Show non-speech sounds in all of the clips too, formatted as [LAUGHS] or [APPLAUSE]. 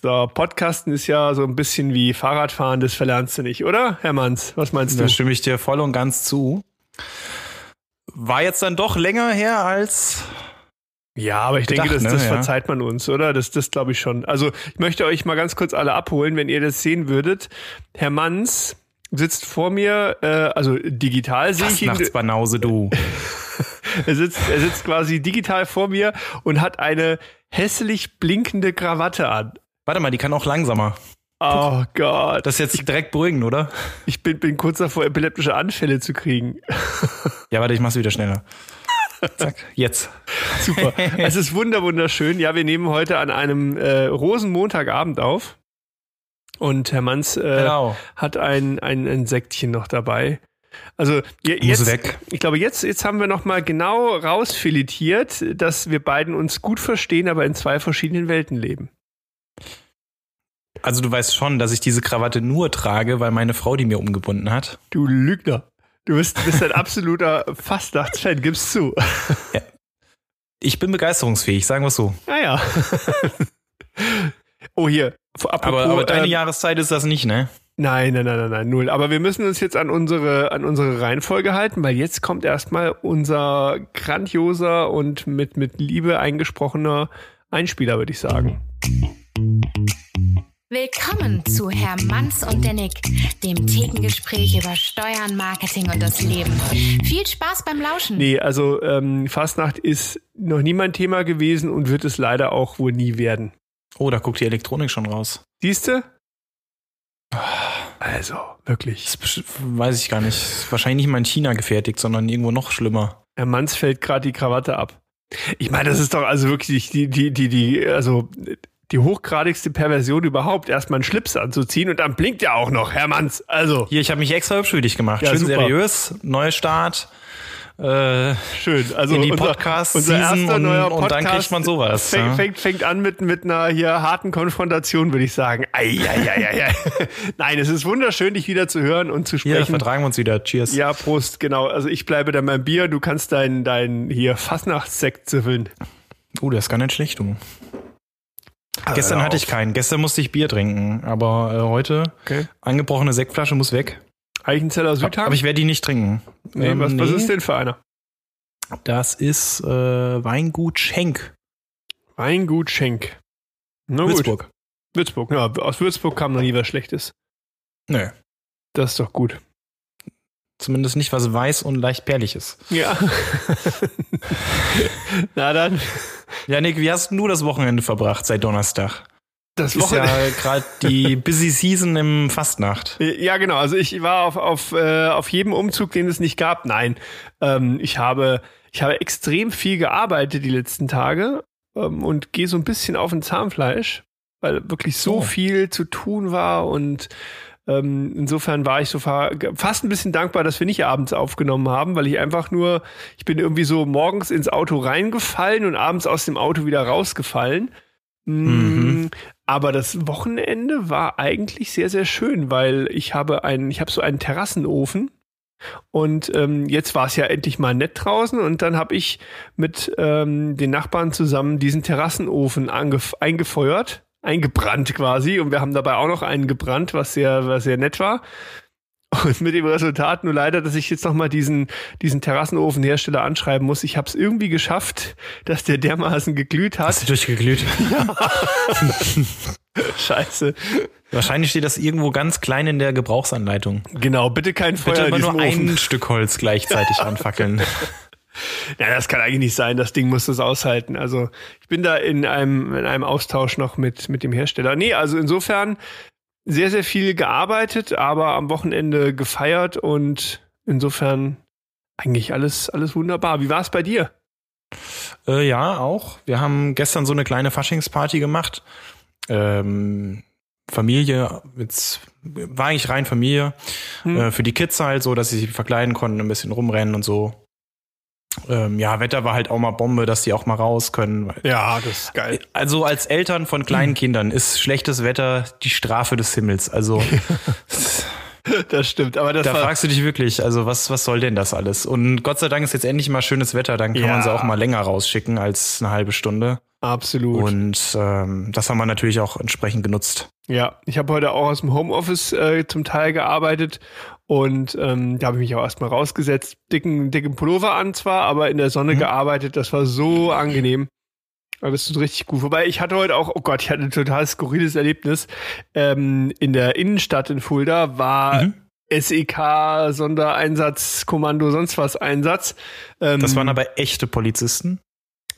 So, Podcasten ist ja so ein bisschen wie Fahrradfahren, das verlernst du nicht, oder, Herr Manns? Was meinst du? Da stimme ich dir voll und ganz zu. War jetzt dann doch länger her als. Ja, aber ich Gedacht, denke, das, ne? das Ja. verzeiht man uns, oder? Das, das glaube ich schon. Also, ich möchte euch mal ganz kurz alle abholen, wenn ihr das sehen würdet. Herr Manns sitzt vor mir, äh, also digital sehe ich ihn. Fastnachtsbanause, du. [LAUGHS] Er sitzt, er sitzt quasi digital vor mir und hat eine hässlich blinkende Krawatte an. Warte mal, die kann auch langsamer. Oh Gott. Das ist jetzt direkt beruhigend, oder? Ich bin, bin kurz davor, epileptische Anfälle zu kriegen. Ja, warte, ich mach's wieder schneller. [LAUGHS] Zack, jetzt. Super. es ist wunder, wunderschön. Ja, wir nehmen heute an einem äh, Rosenmontagabend auf. Und Herr Manns äh, Genau. hat ein, ein, ein Sektchen noch dabei. Also jetzt, weg. ich glaube, jetzt, jetzt haben wir noch mal genau rausfiletiert, dass wir beiden uns gut verstehen, aber in zwei verschiedenen Welten leben. Also du weißt schon, dass ich diese Krawatte nur trage, weil meine Frau die mir umgebunden hat. Du Lügner. Du bist, bist ein absoluter Fastnachtsfan, gib's zu. Ich bin begeisterungsfähig, sagen wir so. Naja. oh, hier. Apropos, Aber, aber deine ähm, Jahreszeit ist das nicht, ne? Nein, nein, nein, nein, nein, null. Aber wir müssen uns jetzt an unsere, an unsere Reihenfolge halten, weil jetzt kommt erstmal unser grandioser und mit, mit Liebe eingesprochener Einspieler, würde ich sagen. Willkommen zu Herr Manns und der Nick, dem Thekengespräch über Steuern, Marketing und das Leben. Viel Spaß beim Lauschen. Nee, also ähm, Fastnacht ist noch nie mein Thema gewesen und wird es leider auch wohl nie werden. Oh, da guckt die Elektronik schon raus. Siehste? Also, wirklich. Das weiß ich gar nicht. Ist wahrscheinlich nicht mal in China gefertigt, sondern irgendwo noch schlimmer. Herr Manns fällt gerade die Krawatte ab. Ich meine, das ist doch also wirklich die, die, die, die, also die hochgradigste Perversion überhaupt, erstmal einen Schlips anzuziehen und dann blinkt er auch noch, Herr Manns. Also, Hier, ich habe mich extra hübsch für dich gemacht. Ja, Schön super. seriös, Neustart. Äh, schön. Also in die unser- Podcast-Season unser erster und, neuer und dann Podcast kriegt man sowas. Fängt, ja. fängt, fängt an mit, mit einer hier harten Konfrontation, würde ich sagen. Ei, ei, ei, ei, ei. [LAUGHS] Nein, es ist wunderschön, dich wieder zu hören und zu sprechen. vertragen wir uns wieder. Cheers. Ja, Prost, genau. Also ich bleibe dann beim Bier, du kannst dein, dein hier Fastnachtssekt ziffeln. Oh, das ist gar nicht schlecht, du. Ah, Gestern hatte ich keinen. Gestern musste ich Bier trinken. Aber äh, heute, Okay. angebrochene Sektflasche muss weg. Eichenzeller Südhang? Aber ich werde die nicht trinken. nee, Ähm, was, was nee, ist denn für einer? Das ist äh, Weingut Schenk. Weingut Schenk. Na gut. Würzburg. Würzburg. Ja, aus Würzburg kam noch nie was Schlechtes. Nö. Das ist doch gut. Zumindest nicht was weiß und leicht perlig ist. Ja. [LAUGHS] [LAUGHS] Na dann, [LAUGHS] Janik, wie hast du das Wochenende verbracht seit Donnerstag? das Ist ja Wochenende. gerade die [LAUGHS] Busy Season im Fastnacht. Ja, genau. Also ich war auf, auf, äh, auf jedem Umzug, den es nicht gab. Nein, ähm, ich habe ich habe extrem viel gearbeitet die letzten Tage ähm, und gehe so ein bisschen auf ein Zahnfleisch, weil wirklich so Oh. viel zu tun war und ähm, insofern war ich so fa fast ein bisschen dankbar, dass wir nicht abends aufgenommen haben, weil ich einfach nur, ich bin irgendwie so morgens ins Auto reingefallen und abends aus dem Auto wieder rausgefallen. Mm, Mhm. Aber das Wochenende war eigentlich sehr, sehr schön, weil ich habe einen, ich habe so einen Terrassenofen und ähm, jetzt war es ja endlich mal nett draußen und dann habe ich mit ähm, den Nachbarn zusammen diesen Terrassenofen eingefeuert, eingebrannt quasi und wir haben dabei auch noch einen gebrannt, was sehr, was sehr nett war. Und mit dem Resultat nur leider, dass ich jetzt nochmal diesen, diesen Terrassenofenhersteller anschreiben muss. Ich habe es irgendwie geschafft, dass der dermaßen geglüht hat. Hast du durchgeglüht? [LAUGHS] [LAUGHS] Scheiße. Wahrscheinlich steht das irgendwo ganz klein in der Gebrauchsanleitung. Genau, bitte kein Feuer Bitte in immer diesem nur Ofen. ein Stück Holz gleichzeitig [LAUGHS] anfackeln. Ja, das kann eigentlich nicht sein. Das Ding muss das aushalten. Also ich bin da in einem, in einem Austausch noch mit, mit dem Hersteller. Nee, also insofern sehr, sehr viel gearbeitet, aber am Wochenende gefeiert und insofern eigentlich alles, alles wunderbar. Wie war es bei dir? Äh, ja, auch. Wir haben gestern so eine kleine Faschingsparty gemacht. Ähm, Familie, jetzt war eigentlich rein Familie. Hm. Äh, für die Kids halt so, dass sie sich verkleiden konnten, ein bisschen rumrennen und so. Ähm, ja, Wetter war halt auch mal Bombe, dass die auch mal raus können. Ja, das ist geil. Also als Eltern von kleinen Kindern ist schlechtes Wetter die Strafe des Himmels. Also [LAUGHS] Das stimmt. Aber das da fragst du dich wirklich, also was, was soll denn das alles? Und Gott sei Dank ist jetzt endlich mal schönes Wetter, dann kann Ja. man sie auch mal länger rausschicken als eine halbe Stunde. Absolut. Und ähm, das haben wir natürlich auch entsprechend genutzt. Ja, ich habe heute auch aus dem Homeoffice äh, zum Teil gearbeitet und ähm, da habe ich mich auch erstmal rausgesetzt, dicken, dicken Pullover an zwar, aber in der Sonne Mhm. gearbeitet. Das war so angenehm. Aber das ist richtig gut. Wobei ich hatte heute auch, oh Gott, ich hatte ein total skurriles Erlebnis. Ähm, in der Innenstadt in Fulda war Mhm. SEK, Sondereinsatzkommando, sonst was Einsatz. Ähm, Das waren aber echte Polizisten.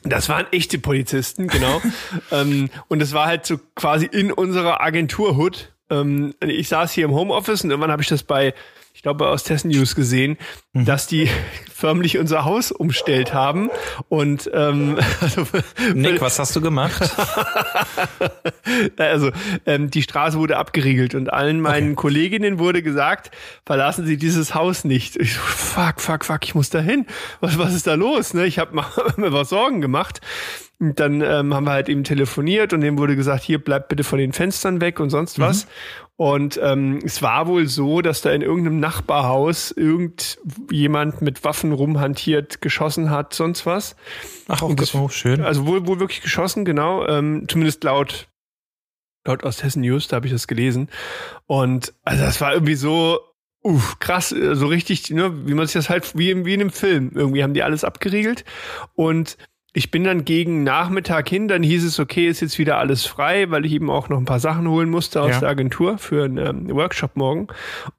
das waren echte Polizisten, genau. [LAUGHS] ähm, und es war halt so quasi in unserer Agentur-Hood. Ähm, ich saß hier im Homeoffice und irgendwann habe ich das bei, ich glaube, aus Tessen News gesehen, Mhm. dass die [LAUGHS] förmlich unser Haus umstellt haben. Und ähm, [LAUGHS] also, Nick, was hast du gemacht? [LAUGHS] also ähm, die Straße wurde abgeriegelt und allen meinen Kolleginnen wurde gesagt, verlassen Sie dieses Haus nicht. Ich so, fuck, fuck, fuck, ich muss da hin. Was, was ist da los? Ne? Ich habe mir was Sorgen gemacht. Und dann ähm, haben wir halt eben telefoniert und dem wurde gesagt, hier bleibt bitte von den Fenstern weg und sonst was. Und ähm, es war wohl so, dass da in irgendeinem Nachbarhaus irgendjemand mit Waffen rumhantiert, geschossen hat, sonst was. Ach, auch Und das war schön. Also wohl, wohl wirklich geschossen, genau. Ähm, zumindest laut, laut Osthessen News, da habe ich das gelesen. Und also das war irgendwie so, uff, krass, äh, so richtig, ne, wie man sich das halt, wie, wie in einem Film. Irgendwie haben die alles abgeriegelt. Und ich bin dann gegen Nachmittag hin, dann hieß es, okay, ist jetzt wieder alles frei, weil ich eben auch noch ein paar Sachen holen musste aus Ja. der Agentur für einen ähm, Workshop morgen.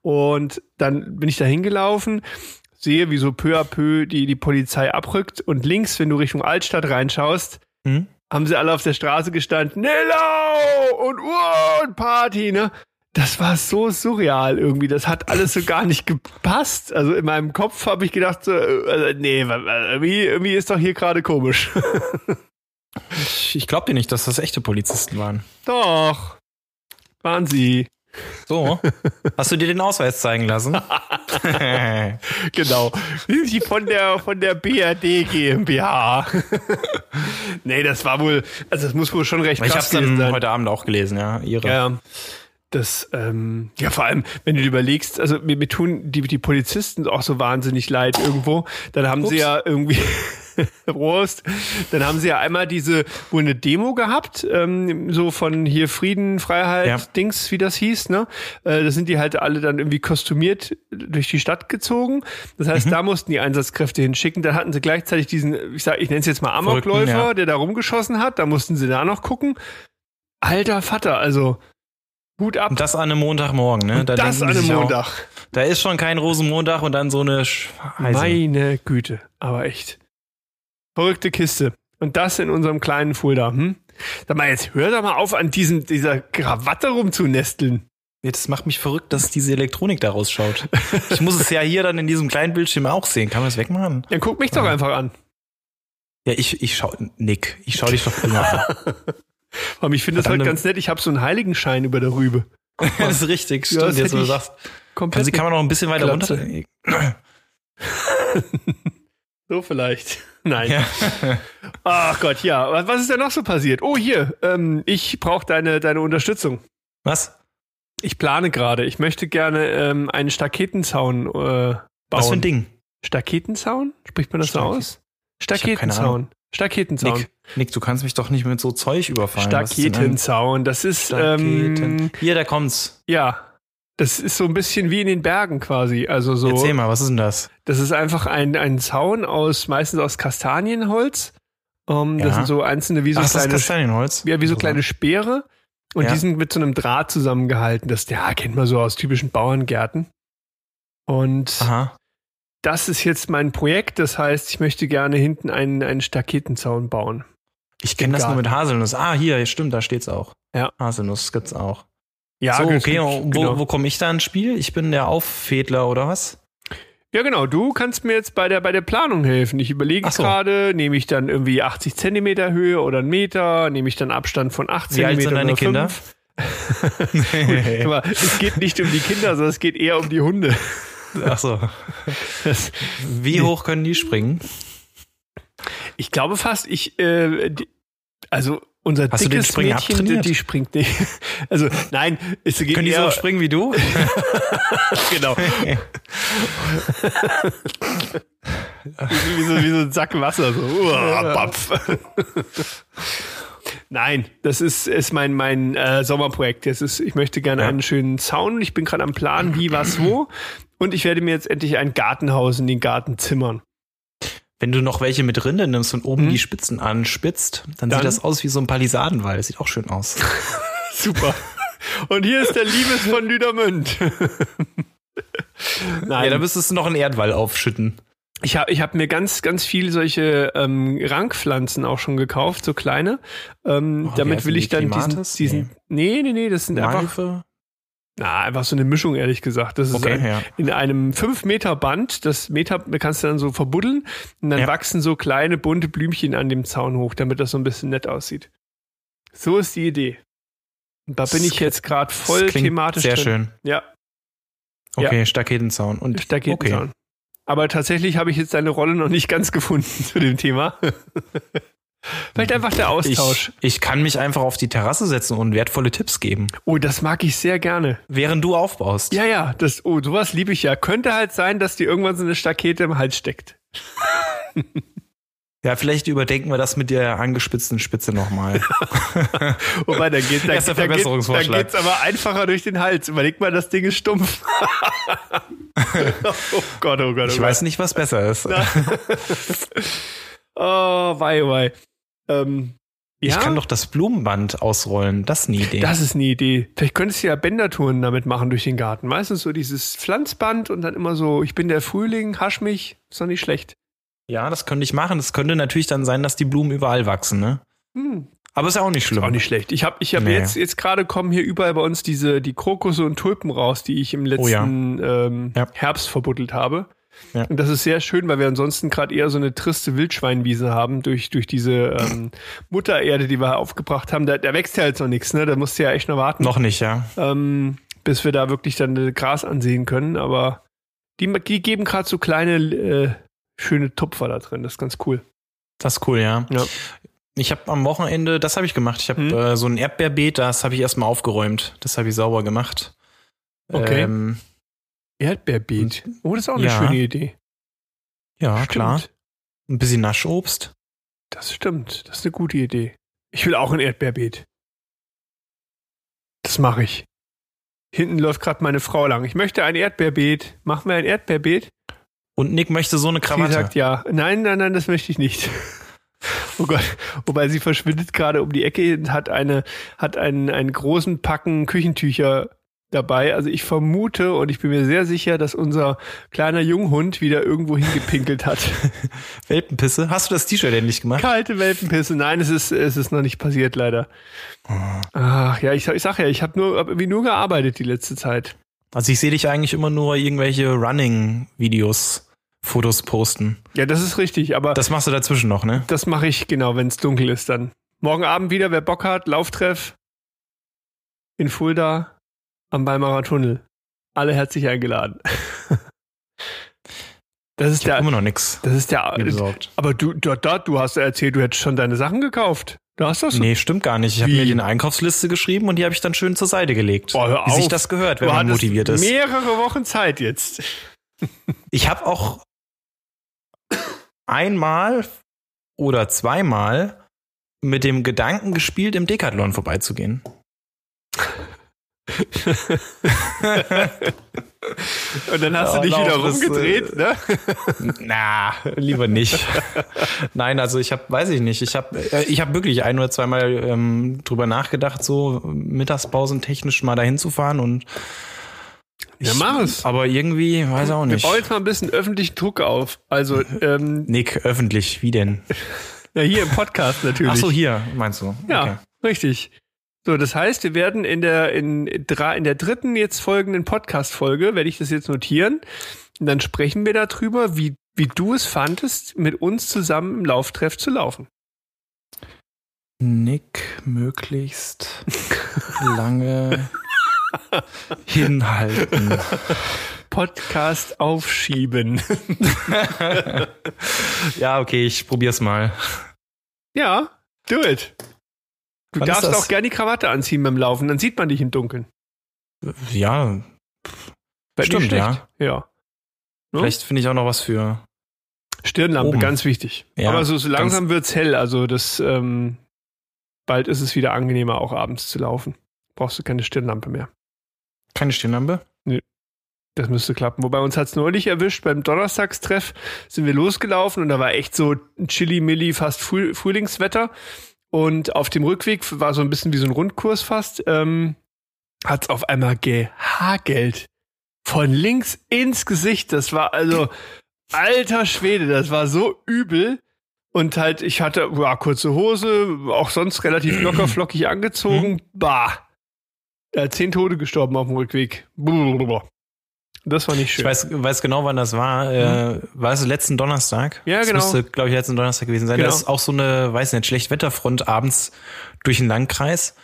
Und dann bin ich da hingelaufen, sehe, wie so peu à peu die, die Polizei abrückt und links, wenn du Richtung Altstadt reinschaust, Hm? haben sie alle auf der Straße gestanden, Nellau und Uhr und Party, ne? Das war so surreal irgendwie. Das hat alles so gar nicht gepasst. Also in meinem Kopf habe ich gedacht, so, äh, nee, wa- wa- irgendwie, irgendwie ist doch hier gerade komisch. Ich, ich glaube dir nicht, dass das echte Polizisten waren. doch. Waren sie. So, hast du dir den Ausweis zeigen lassen? [LAUGHS] Genau. Sind sie von der, von der BRD GmbH. nee, das war wohl, also das muss wohl schon recht ich habe krass es gewesen dann sein. heute Abend auch gelesen, ja. Ihre. Ja, das, ähm, ja, vor allem, wenn du dir überlegst, also mir, mir tun die, die Polizisten auch so wahnsinnig leid irgendwo. Dann haben sie Ups. ja irgendwie, [LAUGHS] Prost, dann haben sie ja einmal diese, wohl eine Demo gehabt, ähm, so von hier Frieden, Freiheit, Ja. Dings, wie das hieß, ne? Äh, da sind die halt alle dann irgendwie kostümiert durch die Stadt gezogen. Das Mhm. heißt, da mussten die Einsatzkräfte hinschicken. Dann hatten sie gleichzeitig diesen, ich sag, ich nenne es jetzt mal Amokläufer, ja. der da rumgeschossen hat. Da mussten sie da noch gucken. Alter Vater, also Hut ab. Und das an einem Montagmorgen, ne? Da das an einem sich auch, Montag. Da ist schon kein Rosenmontag und dann so eine Scheiße. Meine Güte, aber echt. Verrückte Kiste. Und das in unserem kleinen Fulda. Hm? Sag mal, jetzt hör doch mal auf, an diesem, dieser Krawatte rumzunesteln. Das macht mich verrückt, dass diese Elektronik da rausschaut. Ich muss es ja hier dann in diesem kleinen Bildschirm auch sehen. Kann man das wegmachen? Dann guck mich doch Ja. einfach an. Ja, ich, ich schau, Nick, ich schau dich doch immer an. [LAUGHS] Aber ich finde das halt ganz nett. Ich habe so einen Heiligenschein über der Rübe. [LAUGHS] das ist richtig, Ja, stimmt, das jetzt wo du sagst. Komplett. Also kann man noch ein bisschen weiter Glatze. runter. [LAUGHS] so vielleicht. [LAUGHS] Nein. Ja. Ach Gott, ja. Was ist denn noch so passiert? Oh, hier. Ähm, ich brauche deine, deine Unterstützung. Was? Ich plane gerade. Ich möchte gerne ähm, einen Staketenzaun äh, bauen. Was für ein Ding? Staketenzaun? Spricht man das so Staketen- aus? Staketenzaun. Staketenzaun. Nick, Nick, du kannst mich doch nicht mit so Zeug überfallen. Staketenzaun. Das ist, Staketen. ähm, Hier, da kommt's. ja. Das ist so ein bisschen wie in den Bergen quasi. Also so. Erzähl mal, was ist denn das? Das ist einfach ein, ein Zaun aus, meistens aus Kastanienholz. Ähm, Das Ja. sind so einzelne, wie so Ach, das ist kleine, Kastanienholz. ja, wie so kleine Speere. Und Ja. die sind mit so einem Draht zusammengehalten. Das, ja, kennt man so aus typischen Bauerngärten. Und Aha. Das ist jetzt mein Projekt. Das heißt, ich möchte gerne hinten einen, einen Staketenzaun bauen. Ich kenne das nur mit Haselnuss. Ah, hier, stimmt, da steht's auch. Ja. Haselnuss gibt's auch. Ja, so, okay, wo, genau. wo komme ich da ins Spiel? Ich bin der Auffädler oder was? Ja, genau. Du kannst mir jetzt bei der, bei der Planung helfen. Ich überlege so. gerade, nehme ich dann irgendwie 80 Zentimeter Höhe oder einen Meter, nehme ich dann Abstand von 8 Wie alt Zentimeter sind deine Kinder? [LAUGHS] Guck mal, es geht nicht um die Kinder, sondern es geht eher um die Hunde. Ach so. Das, Wie hoch können die springen? ich glaube fast, ich, äh, die, also unser Hast du den dickes Mädchen, die, abtrainiert? die springt nicht. [LAUGHS] Also nein, es geht Können die so springen wie du? [LAUGHS] genau. wie, so, wie so ein Sack Wasser. So. Uah. Nein, das ist, ist mein, mein äh, Sommerprojekt. Das ist, ich möchte gerne Ja. einen schönen Zaun. Ich bin gerade am Plan, wie, was, wo. Und ich werde mir jetzt endlich ein Gartenhaus in den Garten zimmern. Wenn du noch welche mit Rinde nimmst und oben Hm? die Spitzen anspitzt, dann, Dann? sieht das aus wie so ein Palisadenwall. Das sieht auch schön aus. [LAUGHS] [LAUGHS] Super. Und hier ist der Liebes von Lüdermünd. [LAUGHS] Nein, Ja, da müsstest du noch einen Erdwall aufschütten. Ich habe ich hab mir ganz, ganz viel solche ähm, Rankpflanzen auch schon gekauft, so kleine. Ähm, Oh, damit will ich dann diesen, diesen. Nee, nee, nee, das sind einfach, Malve? Na, einfach so eine Mischung, ehrlich gesagt. Das ist Okay, ein, ja. in einem 5-Meter-Band, das Meter kannst du dann so verbuddeln und dann Ja. wachsen so kleine bunte Blümchen an dem Zaun hoch, damit das so ein bisschen nett aussieht. So ist die Idee. Und da bin Das ich jetzt gerade voll thematisch Sehr drin. schön. Ja, Okay, Staketenzaun. Und Staketenzaun. Aber tatsächlich habe ich jetzt deine Rolle noch nicht ganz [LAUGHS] gefunden zu dem Thema. Vielleicht einfach der Austausch. Ich, ich kann mich einfach auf die Terrasse setzen und wertvolle Tipps geben, oh, das mag ich sehr gerne. während du aufbaust. Ja, ja, das, oh, sowas liebe ich ja. Könnte halt sein, dass dir irgendwann so eine Stakete im Hals steckt. [LAUGHS] Ja, vielleicht überdenken wir das mit der angespitzten Spitze nochmal. [LAUGHS] Wobei, dann geht dann, dann, geht, dann Verbesserungsvorschlag. geht's aber einfacher durch den Hals. Überleg mal, das Ding ist stumpf. [LAUGHS] oh Gott, oh Gott, oh Ich Gott. weiß nicht, was besser ist. Oh, wei, wei. Ähm, Ich ja, kann doch das Blumenband ausrollen. Das ist eine Idee. Das ist eine Idee. Vielleicht könntest du ja Bändertouren damit machen durch den Garten. Meistens so dieses Pflanzband und dann immer so, ich bin der Frühling, hasch mich. Ist doch nicht schlecht. ja, das könnte ich machen. Es könnte natürlich dann sein, dass die Blumen überall wachsen, ne? Hm. Aber ist ja auch nicht schlimm. Ist auch nicht schlecht. Ich habe ich hab Nee. jetzt, jetzt gerade kommen hier überall bei uns diese, die Krokusse und Tulpen raus, die ich im letzten Oh ja. ähm, Ja. Herbst verbuddelt habe. Ja. Und das ist sehr schön, weil wir ansonsten gerade eher so eine triste Wildschweinwiese haben durch, durch diese ähm, Muttererde, die wir aufgebracht haben. Da, da wächst ja jetzt noch nichts, ne? Da musst du ja echt noch warten. Noch nicht, ja. ähm, bis wir da wirklich dann Gras ansehen können. Aber die, die geben gerade so kleine, äh, schöne Tupfer da drin. Das ist ganz cool. Das ist cool, ja. Ja. Ich habe am Wochenende, das habe ich gemacht. Ich habe Hm. äh, so ein Erdbeerbeet, das habe ich erstmal aufgeräumt. Das habe ich sauber gemacht. Okay. Ähm, Erdbeerbeet. Oh, das ist auch eine Ja. schöne Idee. ja, Stimmt. klar. Ein bisschen Naschobst. Das stimmt. Das ist eine gute Idee. Ich will auch ein Erdbeerbeet. Das mache ich. Hinten läuft gerade meine Frau lang. Ich möchte ein Erdbeerbeet. Machen wir ein Erdbeerbeet? Und Nick möchte so eine Sie Krawatte. sagt ja. Nein, nein, nein, das möchte ich nicht. [LAUGHS] Oh Gott, wobei sie verschwindet gerade um die Ecke und hat eine, hat einen, einen großen Packen Küchentücher dabei. Also ich vermute und ich bin mir sehr sicher, dass unser kleiner Junghund wieder irgendwo hingepinkelt hat. [LAUGHS] Welpenpisse. Hast du das T-Shirt endlich gemacht? Kalte Welpenpisse. Nein, es ist, es ist noch nicht passiert, leider. Ach ja, ich, ich sag ja, ich habe nur, hab irgendwie nur gearbeitet die letzte Zeit. Also ich sehe dich eigentlich immer nur irgendwelche Running-Videos, Fotos posten. Ja, das ist richtig, aber Das machst du dazwischen noch, ne? das mache ich genau, wenn es dunkel ist dann. Morgen Abend wieder, wer Bock hat, Lauftreff in Fulda am Weimarer Tunnel. Alle herzlich eingeladen. [LAUGHS] Das ist Ich der, immer noch nix das ist besorgt. aber du, du, da, du hast erzählt, du hättest schon deine Sachen gekauft. Du hast das so. Nee, stimmt gar nicht. Ich habe mir die eine Einkaufsliste geschrieben und die habe ich dann schön zur Seite gelegt. Oh, hör wie sich auf. das gehört, wenn du man motiviert ist. mehrere Wochen Zeit jetzt. Ich habe auch einmal oder zweimal mit dem Gedanken gespielt, im Decathlon vorbeizugehen. Und dann hast Ja, du dich wieder rumgedreht, ne? Na, lieber nicht. Nein, also ich habe, weiß ich nicht, ich habe, äh, ich habe wirklich ein oder zweimal ähm, drüber nachgedacht, so mittagspausentechnisch mal dahin zu fahren und Ja, ich- mach es. Aber irgendwie, weiß auch Wir nicht. bauen jetzt mal ein bisschen öffentlichen Druck auf. Also, ähm, Nick, öffentlich, wie denn? ja, hier im Podcast natürlich. Ach so, hier, meinst du? Ja, Okay. richtig. So, das heißt, wir werden in der, in, drei, in der dritten jetzt folgenden Podcast-Folge, werde ich das jetzt notieren, und dann sprechen wir darüber, wie, wie du es fandest, mit uns zusammen im Lauftreff zu laufen. Nick möglichst lange [LAUGHS] hinhalten. Podcast aufschieben. [LAUGHS] Ja, okay, ich probier's mal. ja, do it. Du Wann darfst auch gerne die Krawatte anziehen beim Laufen, dann sieht man dich im Dunkeln. Ja, nicht Stimmt, schlecht. ja. Ne? vielleicht finde ich auch noch was für Stirnlampe, Oben. ganz wichtig. Ja, Aber so, so langsam wird's hell, also das ähm, bald ist es wieder angenehmer, auch abends zu laufen. Brauchst du keine Stirnlampe mehr. Keine Stirnlampe? Das müsste klappen. Wobei uns hat's neulich erwischt, beim Donnerstagstreff sind wir losgelaufen und da war echt so ein Chili-Milli, fast Früh Frühlingswetter. Und auf dem Rückweg war so ein bisschen wie so ein Rundkurs fast, ähm, hat's auf einmal gehagelt. Von links ins Gesicht. Das war also, alter Schwede, das war so übel. Und halt, ich hatte ja, kurze Hose, auch sonst relativ locker flockig angezogen. Bah. Ja, zehn Tote gestorben auf dem Rückweg. Blablabla. Das war nicht schön. Ich weiß, weiß genau, wann das war. Äh, war es letzten Donnerstag? Ja, das genau. müsste, glaube ich, letzten Donnerstag gewesen sein. Genau. Da ist auch so eine, weiß nicht, Schlechtwetterfront abends durch den Landkreis.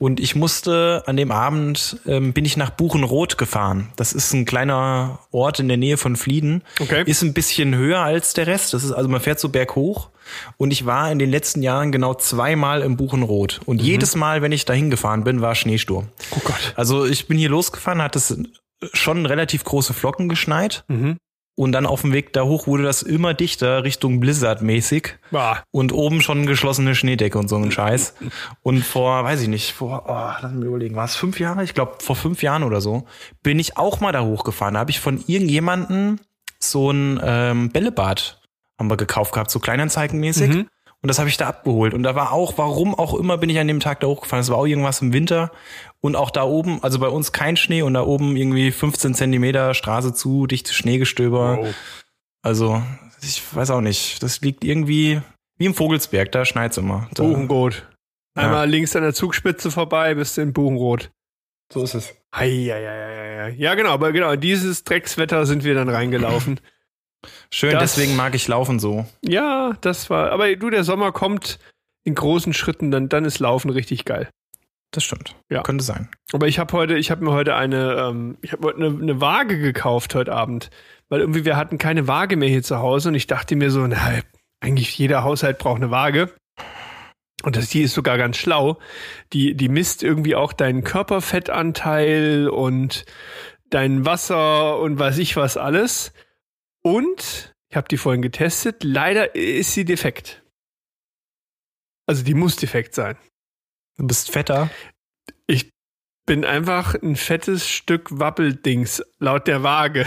Und ich musste an dem Abend, ähm, bin ich nach Buchenroth gefahren. Das ist ein kleiner Ort in der Nähe von Flieden. Okay. Ist ein bisschen höher als der Rest. Das ist, also man fährt so berghoch. Und ich war in den letzten Jahren genau zweimal im Buchenroth. Und jedes Mal, wenn ich da hingefahren bin, war Schneesturm. Mhm. Oh Gott. Also ich bin hier losgefahren, hat es schon relativ große Flocken geschneit. Mhm. Und dann auf dem Weg da hoch wurde das immer dichter Richtung Blizzard-mäßig. Und oben schon geschlossene Schneedecke und so ein Scheiß. Und vor, weiß ich nicht, vor, oh, lass mich überlegen, war es fünf Jahre? Ich glaube, vor fünf Jahren oder so, bin ich auch mal da hochgefahren. Da habe ich von irgendjemandem so ein ähm, Bällebad haben wir gekauft gehabt, so kleinanzeigenmäßig. Mhm. Und das habe ich da abgeholt. Und da war auch, warum auch immer, bin ich an dem Tag da hochgefahren. Es war auch irgendwas im Winter. Und auch da oben, also bei uns kein Schnee und da oben irgendwie 15 Zentimeter Straße zu, dichtes Schneegestöber. Wow. Also, ich weiß auch nicht. Das liegt irgendwie wie im Vogelsberg, da schneit's immer. Da, Buchenrot. Ja. Einmal links an der Zugspitze vorbei, bist du in Buchenrot. so ist es. Ei, ei, ei, ei, ei. Ja, genau, aber genau, in dieses Dreckswetter sind wir dann reingelaufen. Schön, Das- deswegen mag ich Laufen so. ja, das war, aber du, der Sommer kommt in großen Schritten, dann, dann ist Laufen richtig geil. Das stimmt. Ja. Könnte sein. Aber ich habe heute, ich habe mir heute eine, ähm, ich habe heute eine, eine Waage gekauft heute Abend, weil irgendwie wir hatten keine Waage mehr hier zu Hause und ich dachte mir so, na, eigentlich jeder Haushalt braucht eine Waage. Und das, die ist sogar ganz schlau. Die, die misst irgendwie auch deinen Körperfettanteil und dein Wasser und weiß ich was alles. Und ich habe die vorhin getestet. Leider ist sie defekt. Also die muss defekt sein. Du bist fetter. Ich bin einfach ein fettes Stück Wappeldings, laut der Waage.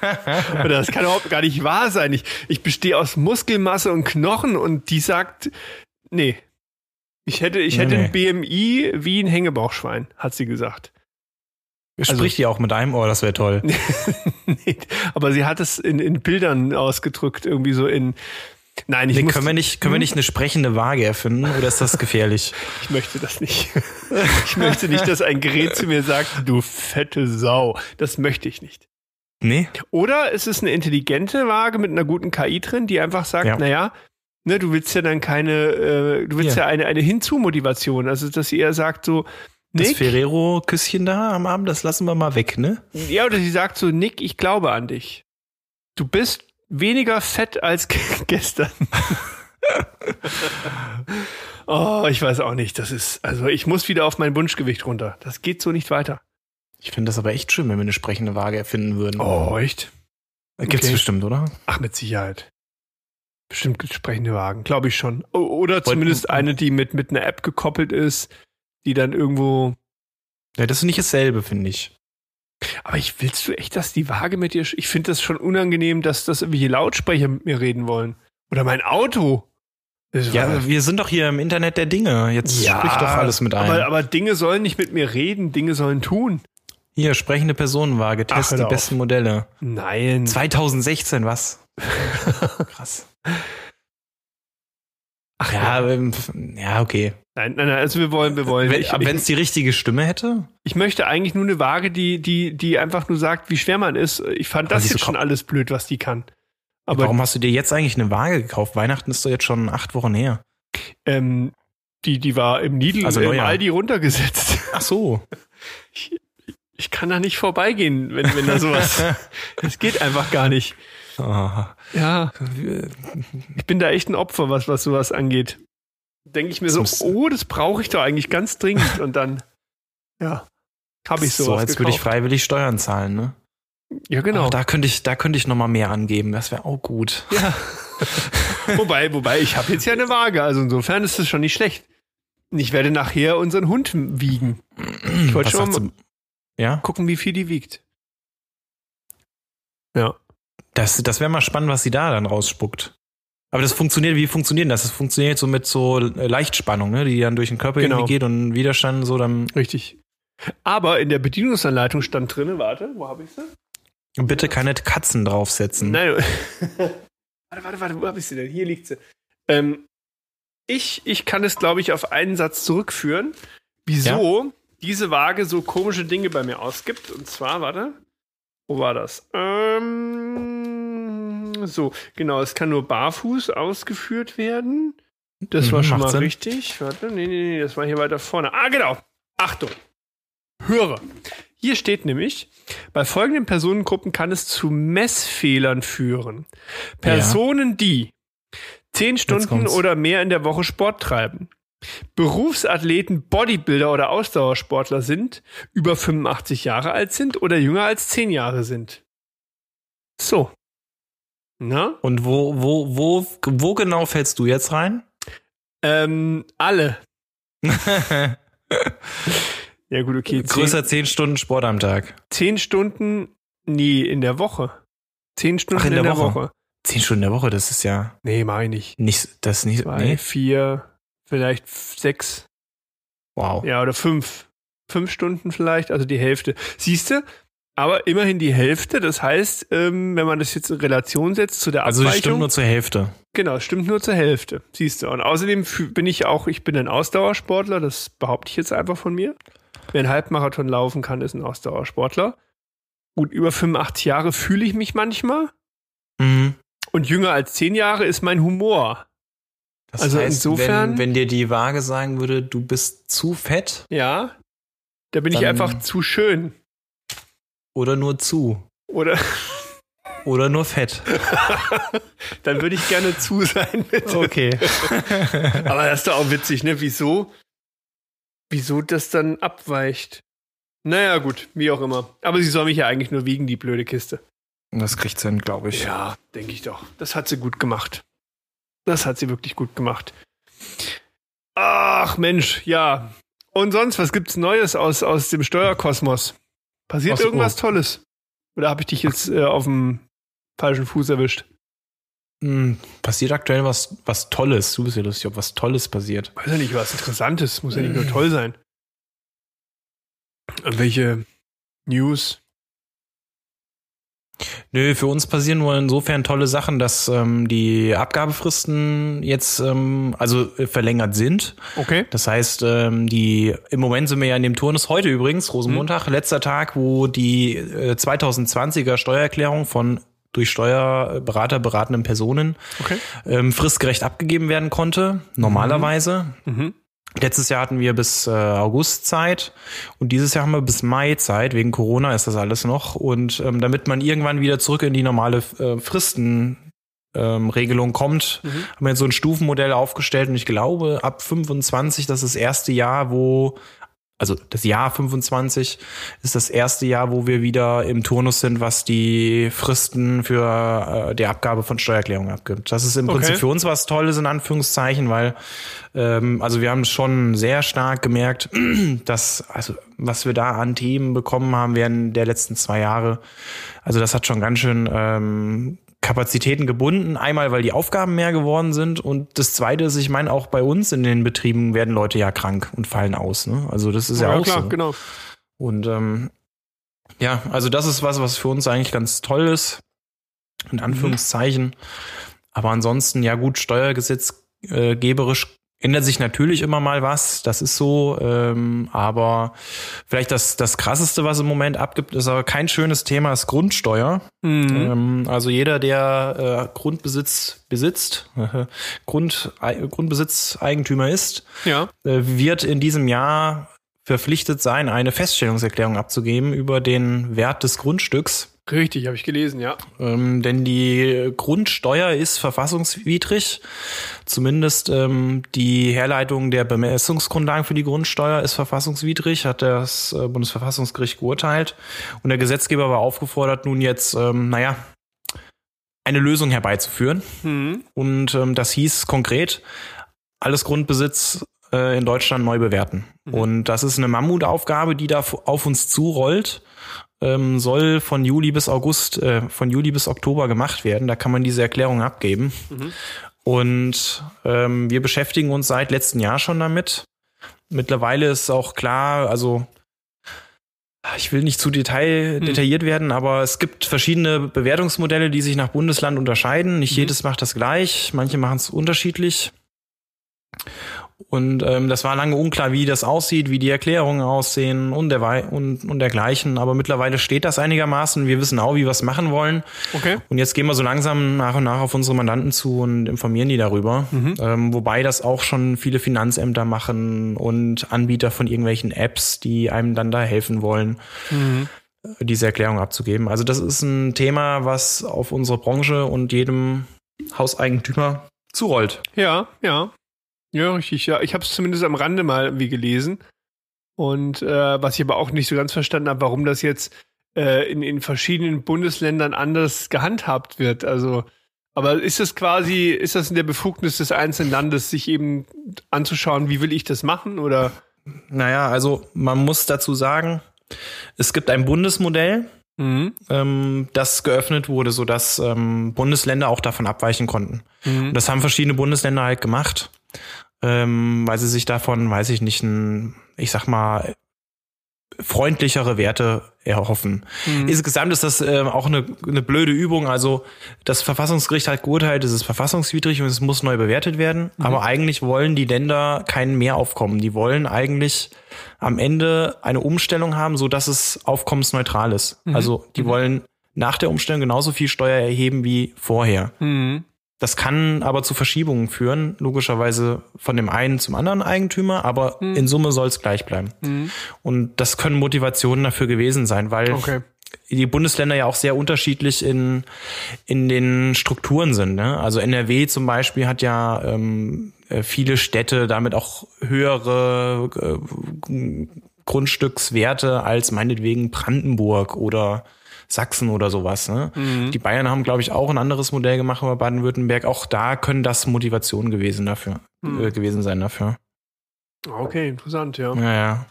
[LAUGHS] Oder das kann überhaupt gar nicht wahr sein. Ich, ich bestehe aus Muskelmasse und Knochen und die sagt, nee. Ich hätte, ich Nee, hätte nee. ein BMI wie ein Hängebauchschwein, hat sie gesagt. Also- Spricht die auch mit einem Ohr, das wäre toll. [LAUGHS] nee, aber sie hat es in, in Bildern ausgedrückt, irgendwie so in. Nein, ich, Nee, muss, können wir nicht, können wir nicht eine sprechende Waage erfinden oder ist das gefährlich? [LAUGHS] ich möchte das nicht. Ich möchte nicht, dass ein Gerät zu mir sagt, du fette Sau. Das möchte ich nicht. Nee? Oder es ist eine intelligente Waage mit einer guten KI drin, die einfach sagt, Ja. naja, ne, du willst ja dann keine, äh, du willst Hier. ja eine, eine Hinzu-Motivation. Also, dass sie eher sagt so, Das Nick, Ferrero-Küsschen da am Abend, das lassen wir mal weg, ne? ja, oder sie sagt so, Nick, ich glaube an dich. Du bist weniger fett als [LAUGHS] gestern. oh, ich weiß auch nicht. Das ist, also ich muss wieder auf mein Wunschgewicht runter. Das geht so nicht weiter. Ich finde das aber echt schön, wenn wir eine sprechende Waage erfinden würden. Oh, echt? Gibt's okay. bestimmt, oder? Ach, mit Sicherheit. Bestimmt entsprechende Wagen, glaube ich schon. Oder zumindest eine, die mit, mit einer App gekoppelt ist, die dann irgendwo. Ja, das ist nicht dasselbe, finde ich. Aber ich willst du echt, dass die Waage mit dir. Ich finde das schon unangenehm, dass das irgendwelche Lautsprecher mit mir reden wollen. Oder mein Auto. Das Ja, war- wir sind doch hier im Internet der Dinge. Jetzt sprich doch alles mit ein. Aber, aber Dinge sollen nicht mit mir reden, Dinge sollen tun. hier, sprechende Personenwaage, Ach, test hör die auf. besten Modelle. Nein. 2016, was? [LAUGHS] Krass. Ach Ja, ähm, ja, okay. Nein, nein, nein, also wir wollen, wir wollen. Wenn ich, es ich, die richtige Stimme hätte? ich möchte eigentlich nur eine Waage, die, die, die einfach nur sagt, wie schwer man ist. Ich fand Aber das jetzt schon alles blöd, was die kann. Aber Warum hast du dir jetzt eigentlich eine Waage gekauft? Weihnachten ist doch jetzt schon acht Wochen her. ähm, die, die war im Lidl, Also im. Aldi runtergesetzt. [LAUGHS] Ach so. Ich kann da nicht vorbeigehen, wenn, wenn da sowas. [LAUGHS] Das geht einfach gar nicht. Ah. Ja, ich bin da echt ein Opfer, was, was sowas angeht. Denke ich mir so, Das muss- oh, das brauche ich doch eigentlich ganz dringend. Und dann, ja, habe ich so, sowas als würde ich freiwillig Steuern zahlen, ne? Ja, genau. Oh, da könnte ich, da könnte ich noch mal mehr angeben. Das wäre auch gut. Ja. [LAUGHS] wobei, wobei, ich habe jetzt ja eine Waage, also insofern ist das schon nicht schlecht. Ich werde nachher unseren Hund wiegen. Ich wollte schon mal? Ja, gucken, wie viel die wiegt. Ja. Das, das wäre mal spannend, was sie da dann rausspuckt. Aber das funktioniert, wie funktioniert denn das? Das funktioniert so mit so äh, Leichtspannung, ne? die dann durch den Körper Genau. irgendwie geht und Widerstand so dann. Richtig. Aber in der Bedienungsanleitung stand drin, warte, wo habe ich sie? Bitte keine Katzen draufsetzen. Nein. [LAUGHS] warte, warte, warte, wo habe ich sie denn? Hier liegt sie. Ähm, ich, ich kann es, glaube ich, auf einen Satz zurückführen, wieso diese Waage so komische Dinge bei mir ausgibt. Und zwar, warte, wo war das? Ähm, so, genau, es kann nur barfuß ausgeführt werden. Das Mhm, war schon mal Sinn. richtig. Warte, nee, nee, nee, das war hier weiter vorne. Ah, genau. Achtung. Höre. Hier steht nämlich, bei folgenden Personengruppen kann es zu Messfehlern führen. Personen, die 10 Stunden oder mehr in der Woche Sport treiben, Berufsathleten, Bodybuilder oder Ausdauersportler sind, über 85 Jahre alt sind oder jünger als 10 Jahre sind. So. Na? Und wo, wo, wo, wo genau fällst du jetzt rein? Ähm, alle. [LAUGHS] Ja, gut, okay. Größer 10 Stunden Sport am Tag. 10 Stunden, nee, in der Woche. 10 Stunden Ach, in in, der der Woche. Woche. 10 Stunden in der Woche, das ist ja Nee, meine ich. nicht, das ist nicht, Zwei, nee. vier, vielleicht sechs, Wow. ja, oder fünf. Fünf Stunden vielleicht, also die Hälfte. Siehst du? Aber immerhin die Hälfte, das heißt, ähm, wenn man das jetzt in Relation setzt zu der Also Abweichung. es stimmt nur zur Hälfte. Genau, es stimmt nur zur Hälfte. Siehst du. Und außerdem bin ich auch, ich bin ein Ausdauersportler, das behaupte ich jetzt einfach von mir. Wer einen Halbmarathon laufen kann, ist ein Ausdauersportler. Gut, über 85 Jahre fühle ich mich manchmal. Mhm. Und jünger als 10 Jahre ist mein Humor. Das Also heißt, insofern- wenn, wenn dir die Waage sagen würde, du bist zu fett Ja. Da bin ich einfach zu schön. Oder nur zu Oder oder nur fett. [LAUGHS] dann würde ich gerne zu sein, bitte. Okay. [LAUGHS] Aber das ist doch auch witzig, ne? Wieso? Wieso das dann abweicht? Naja, gut, wie auch immer. Aber sie soll mich ja eigentlich nur wiegen, die blöde Kiste. Das kriegt hin, glaube ich. Ja, denke ich doch. Das hat sie gut gemacht. Das hat sie wirklich gut gemacht. Ach Mensch, ja. Und sonst, was gibt's Neues aus, aus dem Steuerkosmos? Passiert irgendwas Tolles? Oder habe ich dich jetzt äh, auf dem falschen Fuß erwischt? Hm, passiert aktuell was, was Tolles. Du bist ja lustig, ob was Tolles passiert. Weiß ja nicht, was Interessantes. Muss ja nicht nur toll sein. Welche News? Nö, für uns passieren nur insofern tolle Sachen, dass ähm, die Abgabefristen jetzt also äh, also äh, verlängert sind. Okay. Das heißt, ähm, die im Moment sind wir ja in dem Turnus heute übrigens, Rosenmontag, letzter Tag, wo die äh, 2020er Steuererklärung von durch Steuerberater beratenden Personen Okay. ähm, fristgerecht abgegeben werden konnte, normalerweise. Mhm. Letztes Jahr hatten wir bis äh, August Zeit und dieses Jahr haben wir bis Mai Zeit. Wegen Corona ist das alles noch. Und ähm, damit man irgendwann wieder zurück in die normale äh, Fristenregelung ähm, kommt, Mhm. haben wir jetzt so ein Stufenmodell aufgestellt und ich glaube, ab 25, das ist das erste Jahr, wo, also das Jahr 25 ist das erste Jahr, wo wir wieder im Turnus sind, was die Fristen für äh, die Abgabe von Steuererklärungen abgibt. Das ist im Okay. Prinzip für uns was Tolles in Anführungszeichen, weil ähm, also wir haben schon sehr stark gemerkt, [CLEARS THROAT] dass also was wir da an Themen bekommen haben während der letzten zwei Jahre, also das hat schon ganz schön ähm, Kapazitäten gebunden. Einmal, weil die Aufgaben mehr geworden sind und das Zweite ist, ich meine, auch bei uns in den Betrieben werden Leute ja krank und fallen aus. Ne? Also das ist ja, auch klar, so. genau. Und ähm, ja, also das ist was, was für uns eigentlich ganz toll ist, in Anführungszeichen. Aber ansonsten, ja gut, steuergesetzgeberisch ändert sich natürlich immer mal was, das ist so. Ähm, aber vielleicht das, das Krasseste, was im Moment abgibt, ist aber kein schönes Thema, ist Grundsteuer. Mhm. Ähm, also jeder, der äh, Grundbesitz besitzt, [LAUGHS] Grund, Ei- Grundbesitzeigentümer ist, Ja. äh, wird in diesem Jahr verpflichtet sein, eine Feststellungserklärung abzugeben über den Wert des Grundstücks. Richtig, habe ich gelesen, ja. Ähm, denn die Grundsteuer ist verfassungswidrig. Zumindest ähm, die Herleitung der Bemessungsgrundlagen für die Grundsteuer ist verfassungswidrig, hat das äh, Bundesverfassungsgericht geurteilt. Und der Gesetzgeber war aufgefordert, nun jetzt, ähm, naja, eine Lösung herbeizuführen. Mhm. Und ähm, das hieß konkret, alles Grundbesitz äh, in Deutschland neu bewerten. Mhm. Und das ist eine Mammutaufgabe, die da auf uns zurollt ähm, soll von Juli bis August, äh, von Juli bis Oktober gemacht werden. Da kann man diese Erklärung abgeben. Mhm. Und ähm, wir beschäftigen uns seit letztem Jahr schon damit. Mittlerweile ist auch klar, also ich will nicht zu detail, Hm. detailliert werden, aber es gibt verschiedene Bewertungsmodelle, die sich nach Bundesland unterscheiden. Nicht Mhm. jedes macht das gleich, manche machen es unterschiedlich. Und ähm, das war lange unklar, wie das aussieht, wie die Erklärungen aussehen und, der, und, und dergleichen. Aber mittlerweile steht das einigermaßen. Wir wissen auch, wie wir es machen wollen. Okay. Und jetzt gehen wir so langsam nach und nach auf unsere Mandanten zu und informieren die darüber. Ähm, wobei das auch schon viele Finanzämter machen und Anbieter von irgendwelchen Apps, die einem dann da helfen wollen, äh, diese Erklärung abzugeben. Also das ist ein Thema, was auf unsere Branche und jedem Hauseigentümer zurollt. Ja, ja. Ja, richtig. Ja, ich habe es zumindest am Rande mal irgendwie gelesen. Und äh, was ich aber auch nicht so ganz verstanden habe, warum das jetzt äh, in, in verschiedenen Bundesländern anders gehandhabt wird. Also, aber ist das quasi, ist das in der Befugnis des einzelnen Landes, sich eben anzuschauen, wie will ich das machen? Oder Naja, also man muss dazu sagen, es gibt ein Bundesmodell, mhm. ähm, das geöffnet wurde, sodass ähm, Bundesländer auch davon abweichen konnten. Mhm. Und das haben verschiedene Bundesländer halt gemacht, ähm, weil sie sich davon, weiß ich nicht, ein, ich sag mal, freundlichere Werte erhoffen. Mhm. Insgesamt ist das ähm, auch eine, eine blöde Übung. Also das Verfassungsgericht hat geurteilt, es ist verfassungswidrig und es muss neu bewertet werden. Aber eigentlich wollen die Länder kein Mehraufkommen. Die wollen eigentlich am Ende eine Umstellung haben, so dass es aufkommensneutral ist. Also die wollen nach der Umstellung genauso viel Steuer erheben wie vorher. Mhm. Das kann aber zu Verschiebungen führen, logischerweise von dem einen zum anderen Eigentümer, aber in Summe soll es gleich bleiben. Mhm. Und das können Motivationen dafür gewesen sein, weil Okay. die Bundesländer ja auch sehr unterschiedlich in, in den Strukturen sind. Ne? Also NRW zum Beispiel hat ja ähm, äh, viele Städte, damit auch höhere äh, Grundstückswerte als meinetwegen Brandenburg oder Sachsen oder sowas. Ne? Die Bayern haben, glaube ich, auch ein anderes Modell gemacht, aber Baden-Württemberg, auch da können das Motivationen gewesen dafür, äh, gewesen sein dafür. Okay, interessant, ja. Ja, ja.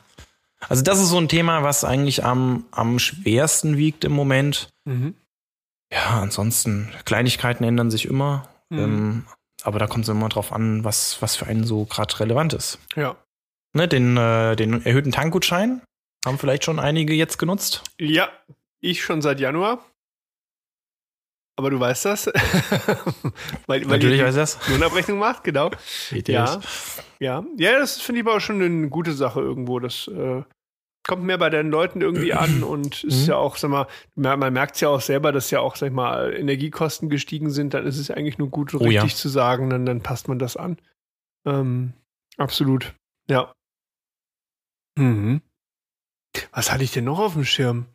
Also das ist so ein Thema, was eigentlich am, am schwersten wiegt im Moment. Mhm. Ja, ansonsten, Kleinigkeiten ändern sich immer. Mhm. Ähm, aber da kommt es immer drauf an, was, was für einen so gerade relevant ist. Ja. Ne, den, äh, den erhöhten Tankgutschein haben vielleicht schon einige jetzt genutzt. Ja, ich schon seit Januar. Aber du weißt das. [LAUGHS] weil, weil Natürlich weiß das. Lohnabrechnung macht, genau. Ja. das? Ja, ja, das finde ich aber auch schon eine gute Sache irgendwo. Das äh, kommt mehr bei den Leuten irgendwie an [CLEARS THROAT] und ist Mhm. ja auch, sag mal, man merkt es ja auch selber, dass ja auch, sag ich mal, Energiekosten gestiegen sind. Dann ist es eigentlich nur gut und Oh ja. richtig zu sagen, dann, dann passt man das an. Ähm, absolut. Ja. Mhm. Was hatte ich denn noch auf dem Schirm?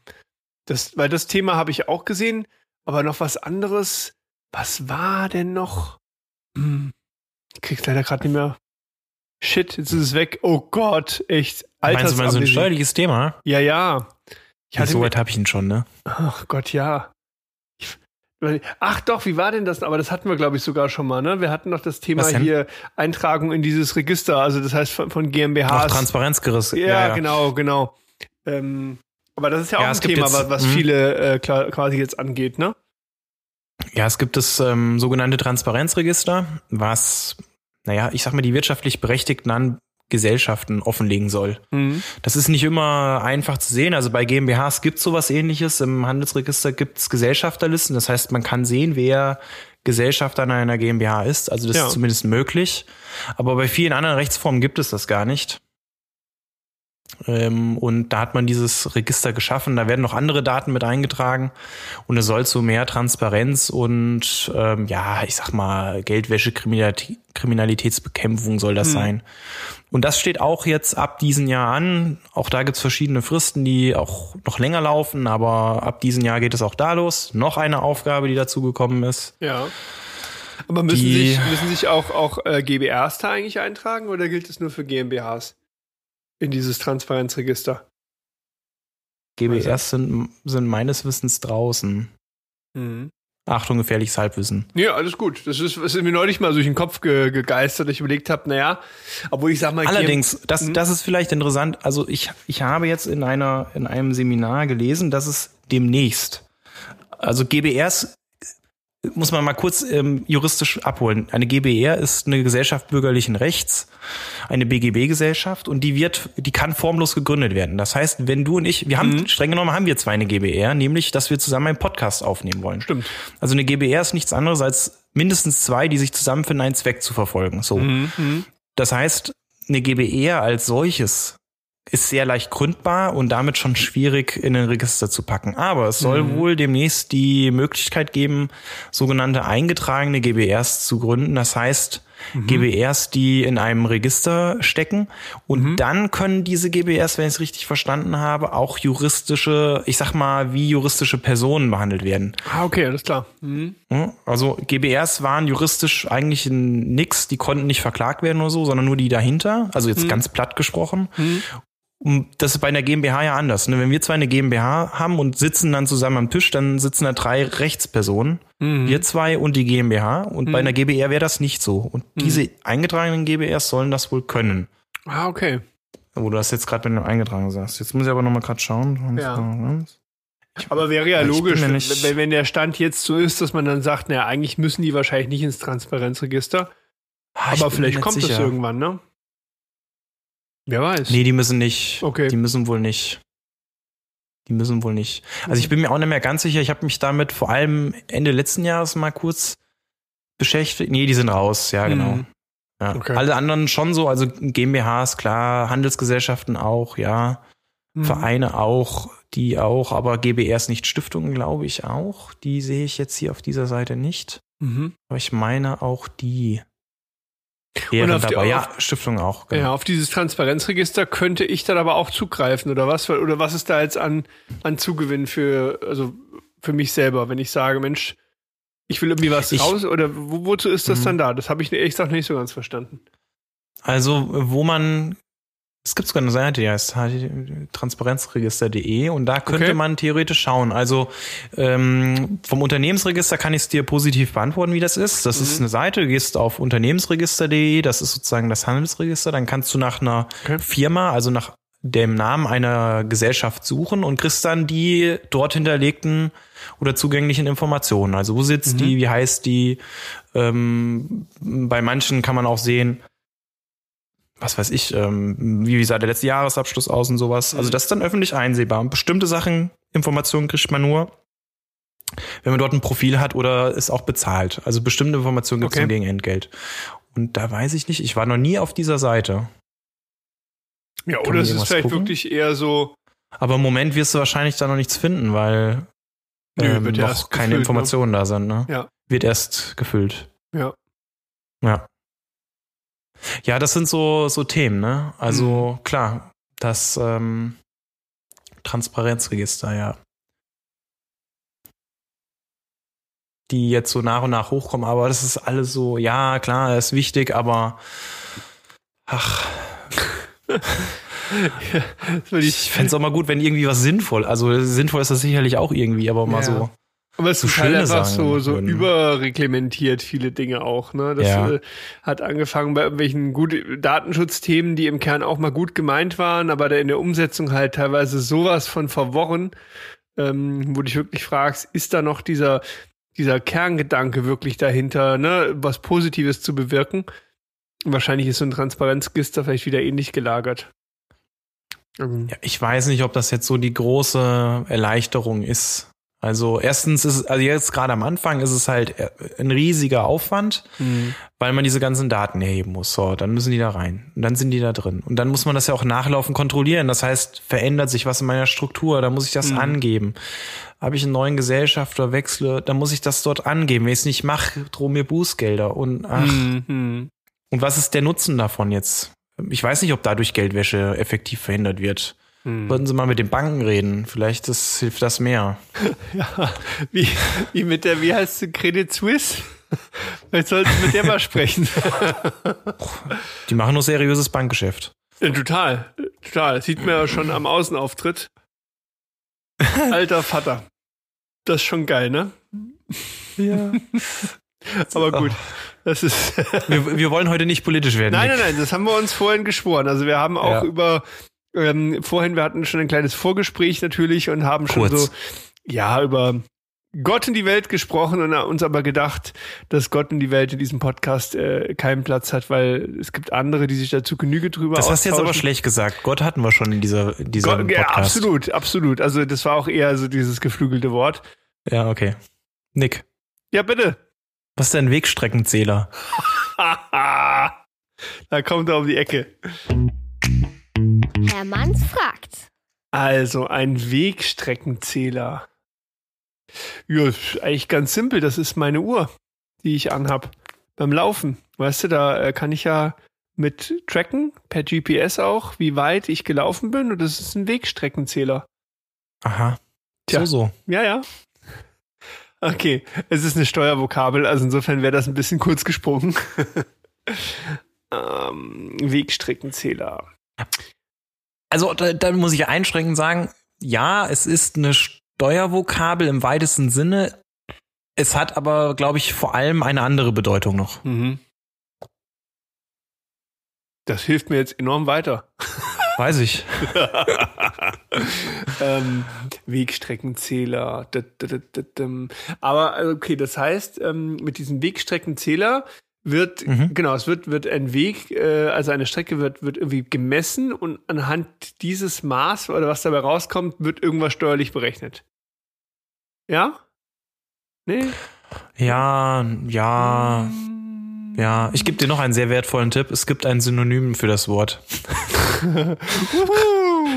Das, weil das Thema habe ich auch gesehen, aber noch was anderes. Was war denn noch? Hm. Ich krieg's leider gerade nicht mehr. Shit, jetzt ist es weg. Oh Gott, echt. Meinst du mal so ein steuerliches Thema? Ja, ja. Ich hatte so weit habe ich ihn schon, ne? ach Gott, ja. Ich, ach doch, wie war denn das? Aber das hatten wir, glaube ich, sogar schon mal, ne? Wir hatten noch das Thema hier Eintragung in dieses Register, also das heißt von, von Auch GmbHs. Transparenzgeriss. Ja, genau, genau. Ähm, aber das ist ja auch Ja, ein Thema, jetzt- was, mhm. viele äh, quasi jetzt angeht, ne? Ja, es gibt das ähm, sogenannte Transparenzregister, was, naja, ich sag mal, die wirtschaftlich Berechtigten an Gesellschaften offenlegen soll. Mhm. Das ist nicht immer einfach zu sehen. Also bei GmbHs gibt es sowas ähnliches. Im Handelsregister gibt es Gesellschafterlisten. Das heißt, man kann sehen, wer Gesellschafter in einer GmbH ist. Also das Ja. ist zumindest möglich. Aber bei vielen anderen Rechtsformen gibt es das gar nicht. Ähm, und da hat man dieses Register geschaffen. Da werden noch andere Daten mit eingetragen. Und es soll zu mehr Transparenz und, ähm, ja, ich sag mal, Geldwäsche, Kriminalitätsbekämpfung soll das mhm. sein. Und das steht auch jetzt ab diesem Jahr an. Auch da gibt's verschiedene Fristen, die auch noch länger laufen. Aber ab diesem Jahr geht es auch da los. Noch eine Aufgabe, die dazu gekommen ist. Ja. Aber müssen die, sich, müssen sich auch, auch äh, GBRs da eigentlich eintragen oder gilt es nur für GmbHs? In dieses Transparenzregister. GBRs also. sind, sind meines Wissens draußen. Mhm. Achtung, gefährliches Halbwissen. Ja, alles gut. Das ist, das ist mir neulich mal durch den Kopf ge, gegeistert. Ich überlegt habe, naja, obwohl ich sag mal. Allerdings, das, hm? das ist vielleicht interessant. Also ich, ich habe jetzt in einer, in einem Seminar gelesen, dass es demnächst, also GBRs muss man mal kurz ähm, juristisch abholen. Eine GBR ist eine Gesellschaft bürgerlichen Rechts, eine BGB-Gesellschaft und die wird, die kann formlos gegründet werden. Das heißt, wenn du und ich, wir haben, mhm. streng genommen haben wir zwei eine GBR, nämlich, dass wir zusammen einen Podcast aufnehmen wollen. Stimmt. Also eine GBR ist nichts anderes als mindestens zwei, die sich zusammenfinden, einen Zweck zu verfolgen. So. Mhm. mhm. Das heißt, eine GBR als solches ist sehr leicht gründbar und damit schon schwierig in ein Register zu packen. Aber es soll mhm. wohl demnächst die Möglichkeit geben, sogenannte eingetragene GBRs zu gründen. Das heißt, mhm. GBRs, die in einem Register stecken. Und mhm. dann können diese GBRs, wenn ich es richtig verstanden habe, auch juristische, ich sag mal, wie juristische Personen behandelt werden. Ah, okay, alles klar. Mhm. Also GBRs waren juristisch eigentlich nix, die konnten nicht verklagt werden oder so, sondern nur die dahinter, also jetzt mhm. ganz platt gesprochen. Das ist bei einer GmbH ja anders. Ne? Wenn wir zwei eine GmbH haben und sitzen dann zusammen am Tisch, dann sitzen da drei Rechtspersonen. Mhm. Wir zwei und die GmbH. Und mhm. bei einer GbR wäre das nicht so. Und mhm. diese eingetragenen GbRs sollen das wohl können. Ah, okay. Wo du das jetzt gerade bei dem eingetragen sagst. Jetzt muss ich aber nochmal gerade schauen. Ja. aber wäre ja logisch, wenn, wenn der Stand jetzt so ist, dass man dann sagt, naja, eigentlich müssen die wahrscheinlich nicht ins Transparenzregister. Ah, aber vielleicht kommt es irgendwann, ne? Wer weiß. Nee, die müssen nicht. Okay. Die müssen wohl nicht. Die müssen wohl nicht. Also ich bin mir auch nicht mehr ganz sicher. Ich habe mich damit vor allem Ende letzten Jahres mal kurz beschäftigt. Nee, die sind raus, ja, genau. Mhm. Ja. Okay. Alle anderen schon so, also GmbHs, klar, Handelsgesellschaften auch, ja. Mhm. Vereine auch, die auch, aber GBRs nicht Stiftungen, glaube ich auch. Die sehe ich jetzt hier auf dieser Seite nicht. Mhm. Aber ich meine auch die. Und auf dabei. Die, ja, Stiftung auch. Genau. Ja, auf dieses Transparenzregister könnte ich dann aber auch zugreifen oder was? Oder was ist da jetzt an, an Zugewinn für, also für mich selber, wenn ich sage, Mensch, ich will irgendwie was ich, raus oder wo, wozu ist das dann mhm. da? Das habe ich ehrlich gesagt nicht so ganz verstanden. Also, wo man es gibt sogar eine Seite, die heißt transparenzregister.de und da könnte okay. man theoretisch schauen. Also ähm, vom Unternehmensregister kann ich es dir positiv beantworten, wie das ist. Das mhm. ist eine Seite, du gehst auf unternehmensregister.de, das ist sozusagen das Handelsregister, dann kannst du nach einer okay. Firma, also nach dem Namen einer Gesellschaft suchen und kriegst dann die dort hinterlegten oder zugänglichen Informationen. Also wo sitzt mhm. die, wie heißt die? Ähm, bei manchen kann man auch sehen, was weiß ich, ähm, wie sah der letzte Jahresabschluss aus und sowas. Also mhm. das ist dann öffentlich einsehbar. Und bestimmte Sachen, Informationen kriegt man nur, wenn man dort ein Profil hat oder es auch bezahlt. Also bestimmte Informationen gibt es okay. gegen Entgelt. Und da weiß ich nicht, ich war noch nie auf dieser Seite. Ja, Kann oder es ist vielleicht gucken? wirklich eher so. Aber im Moment wirst du wahrscheinlich da noch nichts finden, weil ähm, Nö, noch keine gefüllt, ne? Informationen ne? da sind. Ne? Ja. Wird erst gefüllt. Ja. Ja. Ja, das sind so, so Themen, ne? Also mhm. klar, das ähm, Transparenzregister, ja. Die jetzt so nach und nach hochkommen, aber das ist alles so, ja, klar, ist wichtig, aber ach. [LAUGHS] ja, ich fände es auch mal gut, wenn irgendwie was sinnvoll, also sinnvoll ist das sicherlich auch irgendwie, aber mal ja. so aber es so ist halt einfach so, so überreglementiert, viele Dinge auch. Ne? Das ja. hat angefangen bei irgendwelchen gut Datenschutzthemen, die im Kern auch mal gut gemeint waren, aber in der Umsetzung halt teilweise sowas von verworren, ähm, wo du dich wirklich fragst, ist da noch dieser, dieser Kerngedanke wirklich dahinter, ne, was Positives zu bewirken? Wahrscheinlich ist so ein Transparenzgister vielleicht wieder ähnlich gelagert. Ja, ich weiß nicht, ob das jetzt so die große Erleichterung ist Also erstens ist, also jetzt gerade am Anfang ist es halt äh, ein riesiger Aufwand, Mhm. weil man diese ganzen Daten erheben muss. So, dann müssen die da rein und dann sind die da drin. Und dann muss man das ja auch nachlaufen kontrollieren. Das heißt, verändert sich was in meiner Struktur, dann muss ich das angeben. Habe ich einen neuen Gesellschafter, wechsle, dann muss ich das dort angeben. Wenn ich es nicht mache, drohen mir Bußgelder. Und ach, Mhm. und was ist der Nutzen davon jetzt? Ich weiß nicht, ob dadurch Geldwäsche effektiv verhindert wird. Mhm. Würden Sie mal mit den Banken reden? Vielleicht das, hilft das mehr. [LAUGHS] Ja, wie, wie mit der, wie heißt sie, Credit Suisse? Vielleicht sollten wir mit der mal sprechen. [LAUGHS] Die machen nur seriöses Bankgeschäft. Ja, total, total. Das sieht man ja schon am Außenauftritt. Alter Vater. Das ist schon geil, ne? Ja. [LAUGHS] Aber gut. Das ist. Wir, wir wollen heute nicht politisch werden. Nein, nein, nein, das haben wir uns vorhin geschworen. Also wir haben auch Ja. über ähm, vorhin, wir hatten schon ein kleines Vorgespräch natürlich und haben schon Kurz. so ja über Gott in die Welt gesprochen und uns aber gedacht, dass Gott in die Welt in diesem Podcast äh, keinen Platz hat, weil es gibt andere, die sich dazu Genüge drüber Das hast du jetzt aber schlecht gesagt. Gott hatten wir schon in dieser, in diesem Gott, ja, Podcast. absolut, absolut. Also das war auch eher so dieses geflügelte Wort. Ja, okay. Nick, Ja, bitte. was ist denn Wegstreckenzähler? [LAUGHS] da kommt er um die Ecke. Herr Manns fragt. Also ein Wegstreckenzähler. Ja, ist eigentlich ganz simpel. Das ist meine Uhr, die ich anhab beim Laufen. Weißt du, da äh, kann ich ja mit tracken, per GPS auch, wie weit ich gelaufen bin. Und das ist ein Wegstreckenzähler. Aha. Tja. So, so. Ja, ja. Okay, es ist eine Steuervokabel, also insofern wäre das ein bisschen kurz gesprungen. [LAUGHS] ähm, Wegstreckenzähler. Also, da, da muss ich einschränkend sagen, ja, es ist eine Steuervokabel im weitesten Sinne. Es hat aber, glaube ich, vor allem eine andere Bedeutung noch. Mhm. Das hilft mir jetzt enorm weiter. Weiß ich. [LAUGHS] ähm, Wegstreckenzähler. Aber äh, okay, das heißt, ähm, mit diesem Wegstreckenzähler wird, Mhm. genau, es wird, wird ein Weg, äh, also eine Strecke wird, wird irgendwie gemessen und anhand dieses Maß oder was dabei rauskommt, wird irgendwas steuerlich berechnet. Ja? Nee? Ja, ja, ja. Ich gebe dir noch einen sehr wertvollen Tipp. Es gibt ein Synonym für das Wort, [LAUGHS] [LAUGHS]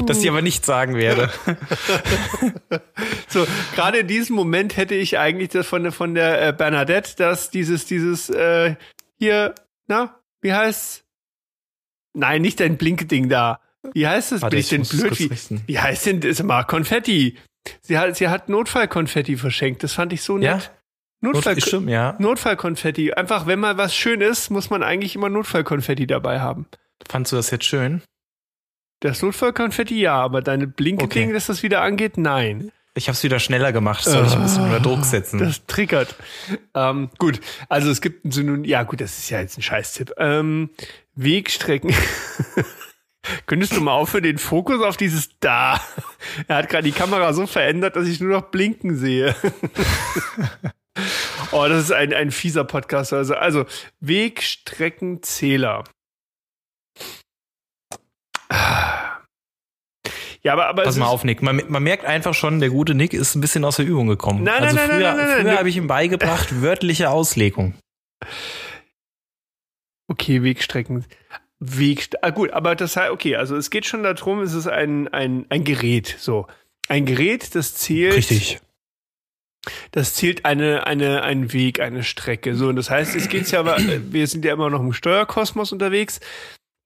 das ich aber nicht sagen werde. [LAUGHS] So, gerade in diesem Moment hätte ich eigentlich das von der von der äh, Bernadette, dass dieses dieses äh, hier, na, wie heißt's? Nein, nicht dein Blinkding da. Wie heißt es? Warte, Bin ich denn blöd? Wie, wie heißt denn das mal Konfetti? Sie hat sie hat Notfallkonfetti verschenkt. Das fand ich so Ja? nett. Notfall Stimmt, ja. Notfallkonfetti. Einfach, wenn mal was schön ist, muss man eigentlich immer Notfallkonfetti dabei haben. Fandst du das jetzt schön? Das Notfallkonfetti ja, aber deine Blinkeding, Okay. dass das wieder angeht, nein. Ich habe es wieder schneller gemacht. Soll ich ein bisschen unter Druck setzen. Das triggert. Ähm, gut, also es gibt ein Synonym. Ja, gut, das ist ja jetzt ein Scheißtipp. Ähm, Wegstrecken. [LAUGHS] Könntest du mal aufhören, den Fokus auf dieses da? Er hat gerade die Kamera so verändert, dass ich nur noch blinken sehe. [LAUGHS] oh, das ist ein, ein fieser Podcast. Also, also Wegstreckenzähler. Ja, aber, aber Pass mal auf, Nick. Man, man merkt einfach schon, der gute Nick ist ein bisschen aus der Übung gekommen. Nein, nein, also nein, früher, nein, nein, nein. früher habe ich ihm beigebracht, [LAUGHS] wörtliche Auslegung. Okay, Wegstrecken. Wegst ah, gut, aber das heißt, okay, also es geht schon darum, es ist ein, ein, ein Gerät, so. Ein Gerät, das zählt, das zählt eine, eine, einen Weg, eine Strecke. So, und das heißt, es geht ja aber, äh, wir sind ja immer noch im Steuerkosmos unterwegs,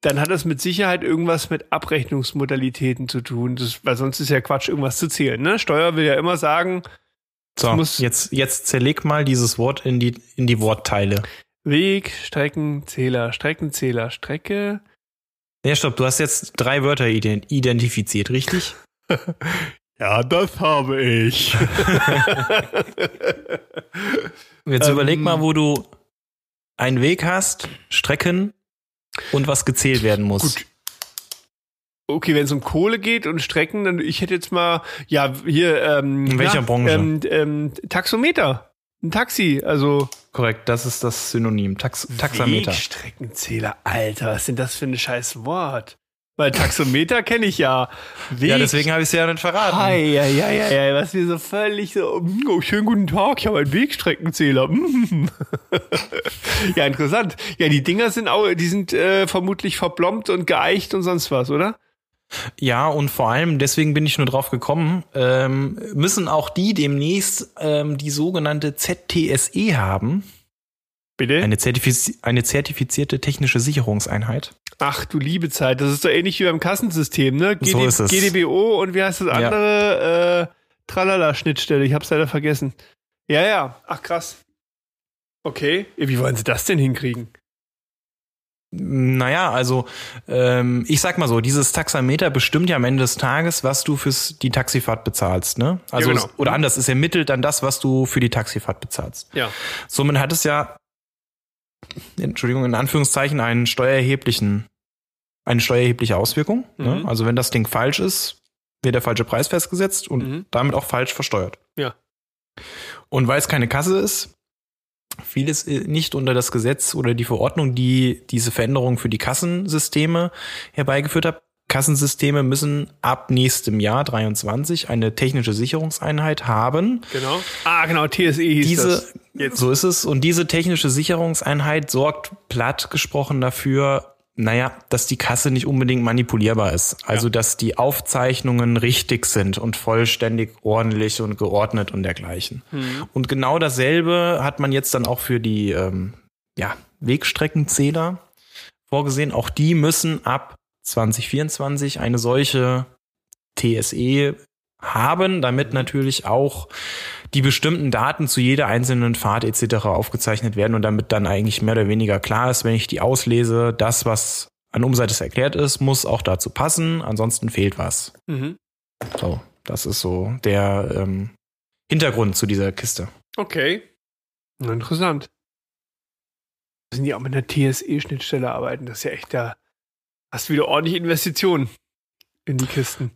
dann hat das mit Sicherheit irgendwas mit Abrechnungsmodalitäten zu tun. Das, weil sonst ist ja Quatsch, irgendwas zu zählen. Ne? Steuer will ja immer sagen, So, muss- jetzt, jetzt zerleg mal dieses Wort in die, in die Wortteile. Weg, Streckenzähler, Streckenzähler, Strecke. Ja, stopp, du hast jetzt drei Wörter ident identifiziert, richtig? [LAUGHS] Ja, das habe ich. [LAUGHS] Jetzt Ähm, überleg mal, wo du einen Weg hast, Strecken und was gezählt werden muss. Gut. Okay, wenn es um Kohle geht und Strecken, dann ich hätte jetzt mal, ja, hier, ähm, In welcher ja, Branche? Ähm, ähm, Taxometer. Ein Taxi, also Korrekt, das ist das Synonym. Tax Taxameter. Wegstreckenzähler. Alter, was denn das für ein scheiß Wort? Weil Taxometer kenne ich ja. Weg. Ja, deswegen habe ich es ja nicht verraten. Hi, ja, ja, ja, ja, was wir so völlig so, oh, schönen guten Tag, ich habe einen Wegstreckenzähler. [LAUGHS] ja, interessant. Ja, die Dinger sind auch, die sind äh, vermutlich verblombt und geeicht und sonst was, oder? Ja, und vor allem, deswegen bin ich nur drauf gekommen, ähm, müssen auch die demnächst ähm, die sogenannte ZTSE haben. Bitte? Eine, Zertifiz eine zertifizierte technische Sicherungseinheit. Ach du liebe Zeit, das ist doch ähnlich wie beim Kassensystem, ne? GD so ist es. GDBO und wie heißt das andere? Ja. Äh, Tralala-Schnittstelle, ich hab's leider vergessen. Ja, ja, ach krass. Okay, wie wollen sie das denn hinkriegen? Naja, also ähm, ich sag mal so, dieses Taxameter bestimmt ja am Ende des Tages, was du für die Taxifahrt bezahlst, ne? Also ja, genau. es, oder anders, es ermittelt dann das, was du für die Taxifahrt bezahlst. Ja. Somit hat es ja Entschuldigung, in Anführungszeichen einen steuererheblichen, eine steuererhebliche Auswirkung. Ne? Mhm. Ne? Also wenn das Ding falsch ist, wird der falsche Preis festgesetzt und mhm. damit auch falsch versteuert. Ja. Und weil es keine Kasse ist, fiel es äh, nicht unter das Gesetz oder die Verordnung, die diese Veränderung für die Kassensysteme herbeigeführt hat. Kassensysteme müssen ab nächstem Jahr 23 eine technische Sicherungseinheit haben. Genau. Ah, genau, TSE hieß diese, das. Jetzt. So ist es. Und diese technische Sicherungseinheit sorgt platt gesprochen dafür, naja, dass die Kasse nicht unbedingt manipulierbar ist. Also, ja. dass die Aufzeichnungen richtig sind und vollständig ordentlich und geordnet und dergleichen. Mhm. Und genau dasselbe hat man jetzt dann auch für die ähm, ja, Wegstreckenzähler vorgesehen. Auch die müssen ab 2024 eine solche TSE haben, damit natürlich auch die bestimmten Daten zu jeder einzelnen Fahrt etc. aufgezeichnet werden und damit dann eigentlich mehr oder weniger klar ist, wenn ich die auslese, das, was an Umseite erklärt ist, muss auch dazu passen, ansonsten fehlt was. Mhm. So, das ist so der ähm, Hintergrund zu dieser Kiste. Okay. Interessant. Müssen die auch mit einer TSE-Schnittstelle arbeiten? Das ist ja echt da Hast wieder ordentlich Investitionen in die Kisten.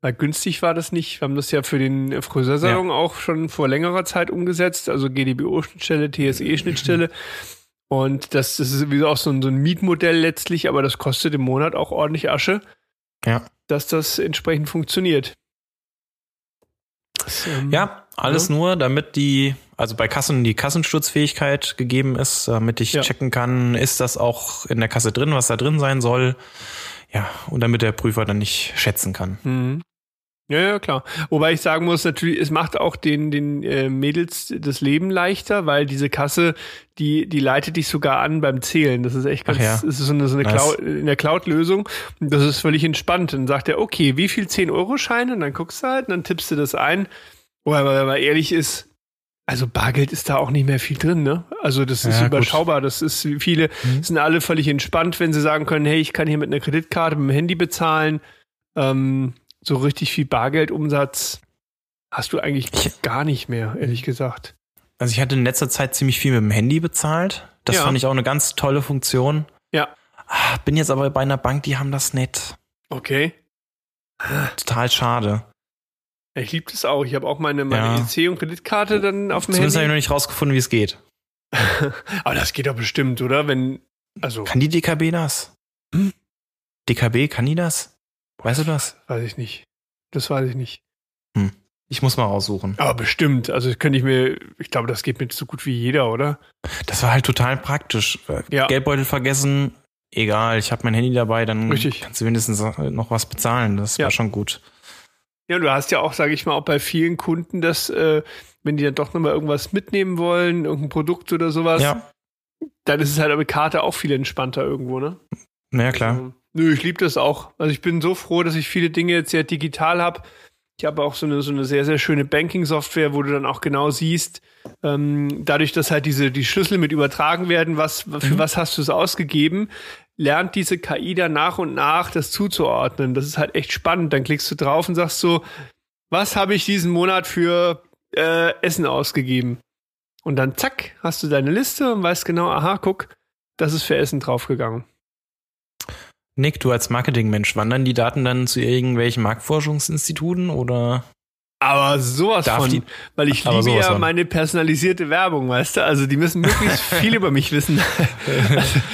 Weil günstig war das nicht. Wir haben das ja für den Friseursalon ja. auch schon vor längerer Zeit umgesetzt. Also GDBO-Schnittstelle, TSE-Schnittstelle. Und das, das ist sowieso auch so ein, so ein Mietmodell letztlich, aber das kostet im Monat auch ordentlich Asche. Ja. Dass das entsprechend funktioniert. Das, ähm, ja, alles ja. nur, damit die, also bei Kassen die Kassensturzfähigkeit gegeben ist, damit ich ja. checken kann, ist das auch in der Kasse drin, was da drin sein soll. Ja, und damit der Prüfer dann nicht schätzen kann. Mhm. Ja, ja, klar. Wobei ich sagen muss, natürlich, es macht auch den, den äh, Mädels das Leben leichter, weil diese Kasse, die, die leitet dich sogar an beim Zählen. Das ist echt ganz, ja. das ist so eine, so eine nice. Cloud, in der Cloud-Lösung. Das ist völlig entspannt. Dann sagt er, okay, wie viel 10-Euro-Scheine? Und dann guckst du halt und dann tippst du das ein. Wobei, wenn man ehrlich ist, also Bargeld ist da auch nicht mehr viel drin, ne? Also das ist ja, überschaubar. Gut. Das ist viele mhm. sind alle völlig entspannt, wenn sie sagen können, hey, ich kann hier mit einer Kreditkarte, mit dem Handy bezahlen. Ähm, so richtig viel Bargeldumsatz hast du eigentlich ich, gar nicht mehr, ehrlich gesagt. Also ich hatte in letzter Zeit ziemlich viel mit dem Handy bezahlt. Das ja. fand ich auch eine ganz tolle Funktion. Ja. Ah, bin jetzt aber bei einer Bank, die haben das nicht. Okay. Total schade. Ich liebe das auch. Ich habe auch meine, meine ja. EC und Kreditkarte dann auf dem Zumindest habe ich noch nicht rausgefunden, wie es geht. [LAUGHS] aber das geht doch bestimmt, oder? Wenn, also. Kann die DKB das? Hm? DKB, kann die das? Weißt du das? Weiß ich nicht. Das weiß ich nicht. Hm. Ich muss mal raussuchen. Aber bestimmt. Also könnte ich mir, ich glaube, das geht mir so gut wie jeder, oder? Das war halt total praktisch. Ja. Geldbeutel vergessen, egal, ich habe mein Handy dabei, dann Richtig. kannst du wenigstens noch was bezahlen. Das ja. war schon gut. Ja, du hast ja auch, sage ich mal, auch bei vielen Kunden, dass, äh, wenn die dann doch nochmal irgendwas mitnehmen wollen, irgendein Produkt oder sowas, ja. dann ist es halt mit Karte auch viel entspannter irgendwo, ne? Ja, klar. Also, nö, ich liebe das auch. Also ich bin so froh, dass ich viele Dinge jetzt sehr digital habe. Ich habe auch so eine, so eine sehr, sehr schöne Banking-Software, wo du dann auch genau siehst, ähm, dadurch, dass halt diese, die Schlüssel mit übertragen werden, was, für mhm. was hast du es ausgegeben, lernt diese KI dann nach und nach das zuzuordnen. Das ist halt echt spannend. Dann klickst du drauf und sagst so, was habe ich diesen Monat für äh, Essen ausgegeben? Und dann zack, hast du deine Liste und weißt genau, aha, guck, das ist für Essen draufgegangen. Nick, du als Marketingmensch, wandern die Daten dann zu irgendwelchen Marktforschungsinstituten oder? Aber sowas Darf von, die- weil ich aber liebe ja von. meine personalisierte Werbung, weißt du? Also die müssen möglichst [LAUGHS] viel über mich wissen.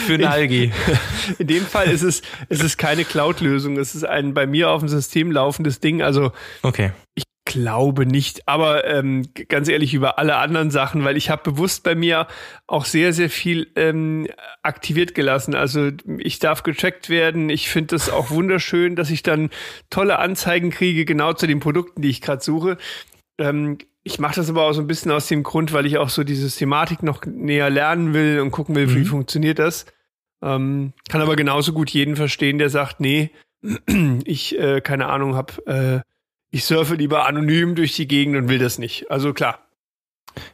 Für eine Algi. [LAUGHS] In dem Fall ist es, ist es keine Cloud-Lösung, es ist ein bei mir auf dem System laufendes Ding. Also Okay. ich glaube nicht, aber ähm, ganz ehrlich über alle anderen Sachen, weil ich habe bewusst bei mir auch sehr, sehr viel ähm, aktiviert gelassen. Also ich darf getrackt werden. Ich finde das auch wunderschön, dass ich dann tolle Anzeigen kriege, genau zu den Produkten, die ich gerade suche. Ähm, ich mache das aber auch so ein bisschen aus dem Grund, weil ich auch so diese Thematik noch näher lernen will und gucken will, wie Mhm. funktioniert das. Ähm, kann aber genauso gut jeden verstehen, der sagt, nee, [CLEARS THROAT] ich, äh, keine Ahnung, hab, äh, ich surfe lieber anonym durch die Gegend und will das nicht. Also klar.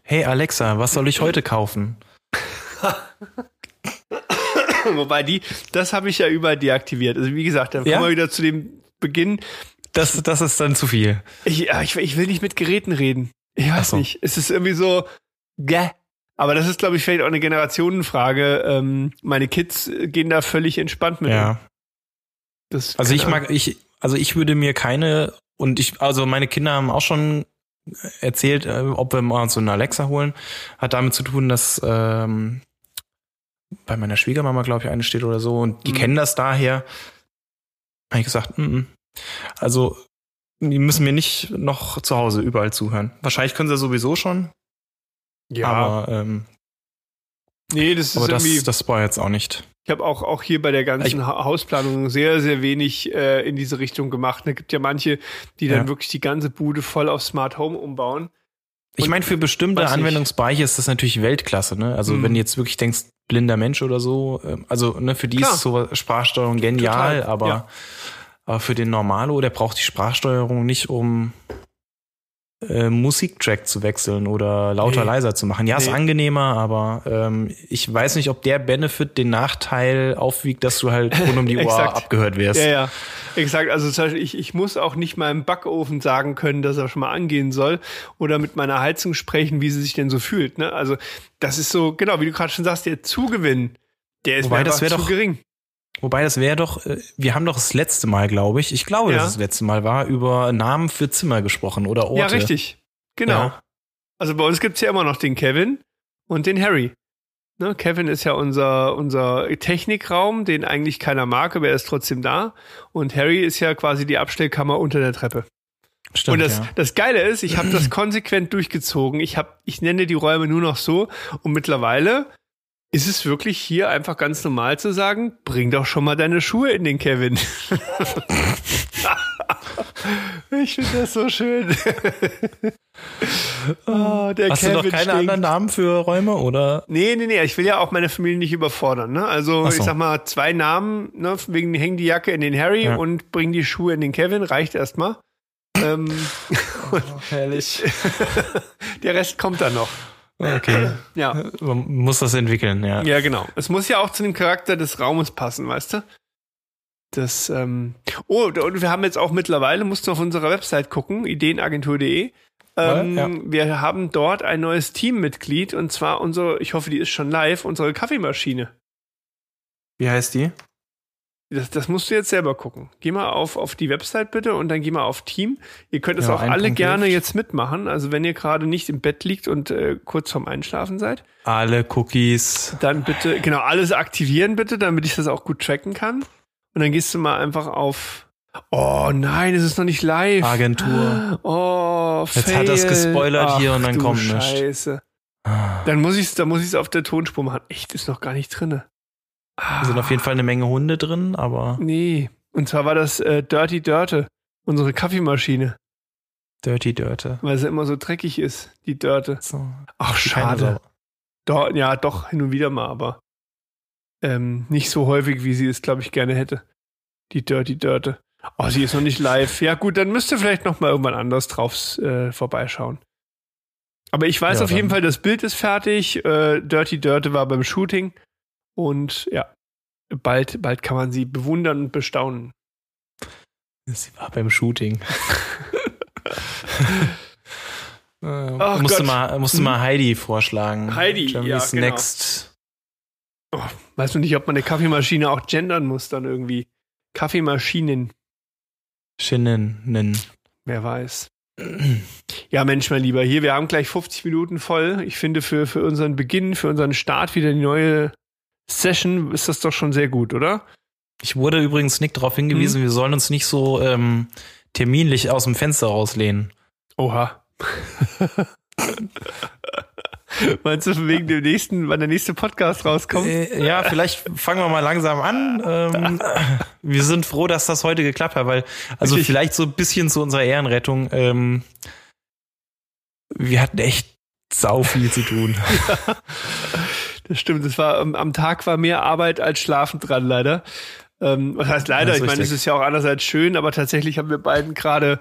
Hey Alexa, was soll ich heute kaufen? [LAUGHS] Wobei die, das habe ich ja überall deaktiviert. Also wie gesagt, dann Ja? kommen wir wieder zu dem Beginn. Das, das ist dann zu viel. Ich, ich, ich will nicht mit Geräten reden. Ich weiß so. nicht. Es ist irgendwie so, gäh. Aber das ist, glaube ich, vielleicht auch eine Generationenfrage. Ähm, meine Kids gehen da völlig entspannt mit. Ja. Das, Also ich mag, ich, also ich würde mir keine, und ich, also meine Kinder haben auch schon erzählt, äh, ob wir mal so eine Alexa holen, hat damit zu tun, dass ähm, bei meiner Schwiegermama, glaube ich, eine steht oder so, und die Mhm. kennen das daher. Habe ich gesagt, mm -mm. also die müssen mir nicht noch zu Hause überall zuhören. Wahrscheinlich können sie sowieso schon, Ja, aber, ähm, nee, das ist aber irgendwie. das, das war jetzt auch nicht. Ich habe auch, auch hier bei der ganzen Ich- Ha- Hausplanung sehr, sehr wenig äh, in diese Richtung gemacht. Es gibt ja manche, die dann Ja. wirklich die ganze Bude voll auf Smart Home umbauen. Ich meine, für bestimmte. Anwendungsbereiche ist das natürlich Weltklasse, ne? Also Mhm. wenn du jetzt wirklich denkst, blinder Mensch oder so, ähm, also ne, für die Klar. ist so Sprachsteuerung genial, Total, aber, ja. aber für den Normalo, der braucht die Sprachsteuerung nicht, um äh, Musiktrack zu wechseln oder lauter Nee. leiser zu machen. Ja, ist Nee. angenehmer, aber ähm, ich weiß nicht, ob der Benefit den Nachteil aufwiegt, dass du halt rund um die [LAUGHS] Uhr abgehört wirst. Ja, ja. Exakt. Also zum Beispiel, ich, ich muss auch nicht meinem Backofen sagen können, dass er schon mal angehen soll oder mit meiner Heizung sprechen, wie sie sich denn so fühlt. Ne? Also das ist so, genau, wie du gerade schon sagst, der Zugewinn, der ist Wobei, mir das wär zu doch- gering. Wobei das wäre doch, äh, wir haben doch das letzte Mal, glaube ich, ich glaube, Ja. dass es das letzte Mal war, über Namen für Zimmer gesprochen oder Orte. Ja, richtig. Genau. Ja. Also bei uns gibt's ja immer noch den Kevin und den Harry. Ne, Kevin ist ja unser, unser Technikraum, den eigentlich keiner mag, aber er ist trotzdem da. Und Harry ist ja quasi die Abstellkammer unter der Treppe. Stimmt, und das, ja. das Geile ist, ich habe das [CLEARS THROAT] konsequent durchgezogen. Ich, hab, ich nenne die Räume nur noch so. Und mittlerweile ist es wirklich hier einfach ganz normal zu sagen, bring doch schon mal deine Schuhe in den Kevin. [LAUGHS] ich finde das so schön. oh, [LAUGHS] der Hast Kevin du noch keine stinkt. anderen Namen für Räume oder? Nee, nee, nee, ich will ja auch meine Familie nicht überfordern. Ne? Also so. ich sag mal, zwei Namen, ne? wegen häng die Jacke in den Harry Ja. und bring die Schuhe in den Kevin, reicht erstmal. ähm, [LAUGHS] Herrlich. der Rest kommt dann noch. Okay. [CLEARS THROAT] Ja. Man muss das entwickeln, ja. Ja, genau. Es muss ja auch zu dem Charakter des Raumes passen, weißt du? Das, ähm oh, und wir haben jetzt auch mittlerweile, musst du auf unserer Website gucken, ideenagentur.de. Ähm, Ja. Wir haben dort ein neues Teammitglied und zwar unsere, ich hoffe, die ist schon live, unsere Kaffeemaschine. Wie heißt die? Das, das musst du jetzt selber gucken. Geh mal auf, auf die Website bitte und dann geh mal auf Team. Ihr könnt es Ja, auch alle Punkt gerne hilft. jetzt mitmachen. Also wenn ihr gerade nicht im Bett liegt und äh, kurz vorm Einschlafen seid, Alle Cookies. dann bitte, genau, alles aktivieren bitte, damit ich das auch gut tracken kann. Und dann gehst du mal einfach auf. Oh nein, es ist noch nicht live. Agentur. Oh, Jetzt hat fail. gespoilert hier und dann kommt nichts. Scheiße. Ah. Dann muss ich dann muss ich es auf der Tonspur machen. Echt, ist noch gar nicht drinne. Ah, Da sind auf jeden Fall eine Menge Hunde drin, aber Nee. Und zwar war das äh, Dirty Dirte, unsere Kaffeemaschine, Dirty Dirte. weil sie immer so dreckig ist, die Dörte. So. Ach, schade. Doch, ja, doch, hin und wieder mal, aber ähm, nicht so häufig, wie sie es, glaube ich, gerne hätte. Die Dirty Dörte. Oh, sie ist noch nicht live. Ja, gut, dann müsst ihr vielleicht noch mal irgendwann anders drauf äh, vorbeischauen. Aber ich weiß Ja, auf jeden Fall, das Bild ist fertig. Äh, Dirty Dörte war beim Shooting. Und ja, bald, bald kann man sie bewundern und bestaunen. Sie war beim Shooting. [LAUGHS] äh, musste Gott. mal, musste Hm? mal Heidi vorschlagen. Heidi, Germany's ja, genau. Next. Weißt du nicht, ob man eine Kaffeemaschine auch gendern muss dann irgendwie? Kaffeemaschinen, Shinnen. wer weiß. Ja, Mensch, mein Lieber, hier, wir haben gleich 50 Minuten voll. Ich finde, für, für unseren Beginn, für unseren Start wieder die neue Session ist das doch schon sehr gut, oder? Ich wurde übrigens Nick darauf hingewiesen, hm? wir sollen uns nicht so ähm, terminlich aus dem Fenster rauslehnen. Oha. [LAUGHS] Meinst du wegen dem nächsten, wann der nächste Podcast rauskommt? Äh, ja, vielleicht fangen wir mal langsam an. Ähm, [LAUGHS] wir sind froh, dass das heute geklappt hat, weil, also Richtig. vielleicht so ein bisschen zu unserer Ehrenrettung, ähm, wir hatten echt sau viel zu tun. ja, [LAUGHS] das stimmt. Das war, am Tag war mehr Arbeit als Schlafen dran, leider. Ähm, was heißt leider? Ich meine, es ist ja auch andererseits schön, aber tatsächlich haben wir beiden gerade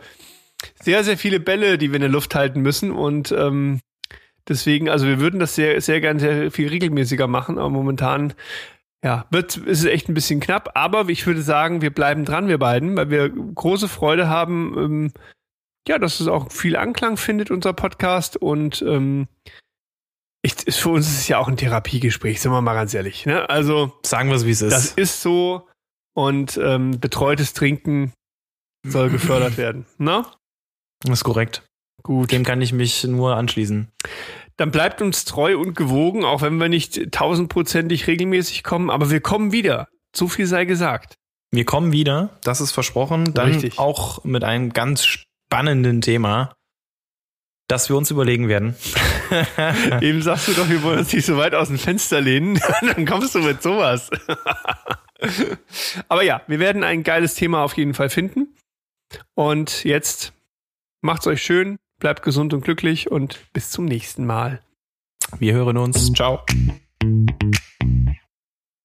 sehr, sehr viele Bälle, die wir in der Luft halten müssen und ähm, deswegen, also wir würden das sehr, sehr gerne sehr viel regelmäßiger machen, aber momentan ja, wird, ist es echt ein bisschen knapp, aber ich würde sagen, wir bleiben dran, wir beiden, weil wir große Freude haben, ähm, ja, dass es auch viel Anklang findet, unser Podcast und ähm, ich, für uns ist es ja auch ein Therapiegespräch, sind wir mal ganz ehrlich. Ne? Also sagen wir es, wie es ist. Das ist so und ähm, betreutes Trinken soll gefördert werden. Ne? Das ist korrekt. Gut. Dem kann ich mich nur anschließen. Dann bleibt uns treu und gewogen, auch wenn wir nicht tausendprozentig regelmäßig kommen, aber wir kommen wieder. Zu viel sei gesagt. Wir kommen wieder, das ist versprochen. Dann Richtig. auch mit einem ganz spannenden Thema, das wir uns überlegen werden. [LAUGHS] Eben sagst du doch, wir wollen uns nicht so weit aus dem Fenster lehnen. [LAUGHS] Dann kommst du mit sowas. [LAUGHS] Aber ja, wir werden ein geiles Thema auf jeden Fall finden. Und jetzt Macht's euch schön, bleibt gesund und glücklich und bis zum nächsten Mal. Wir hören uns. Ciao.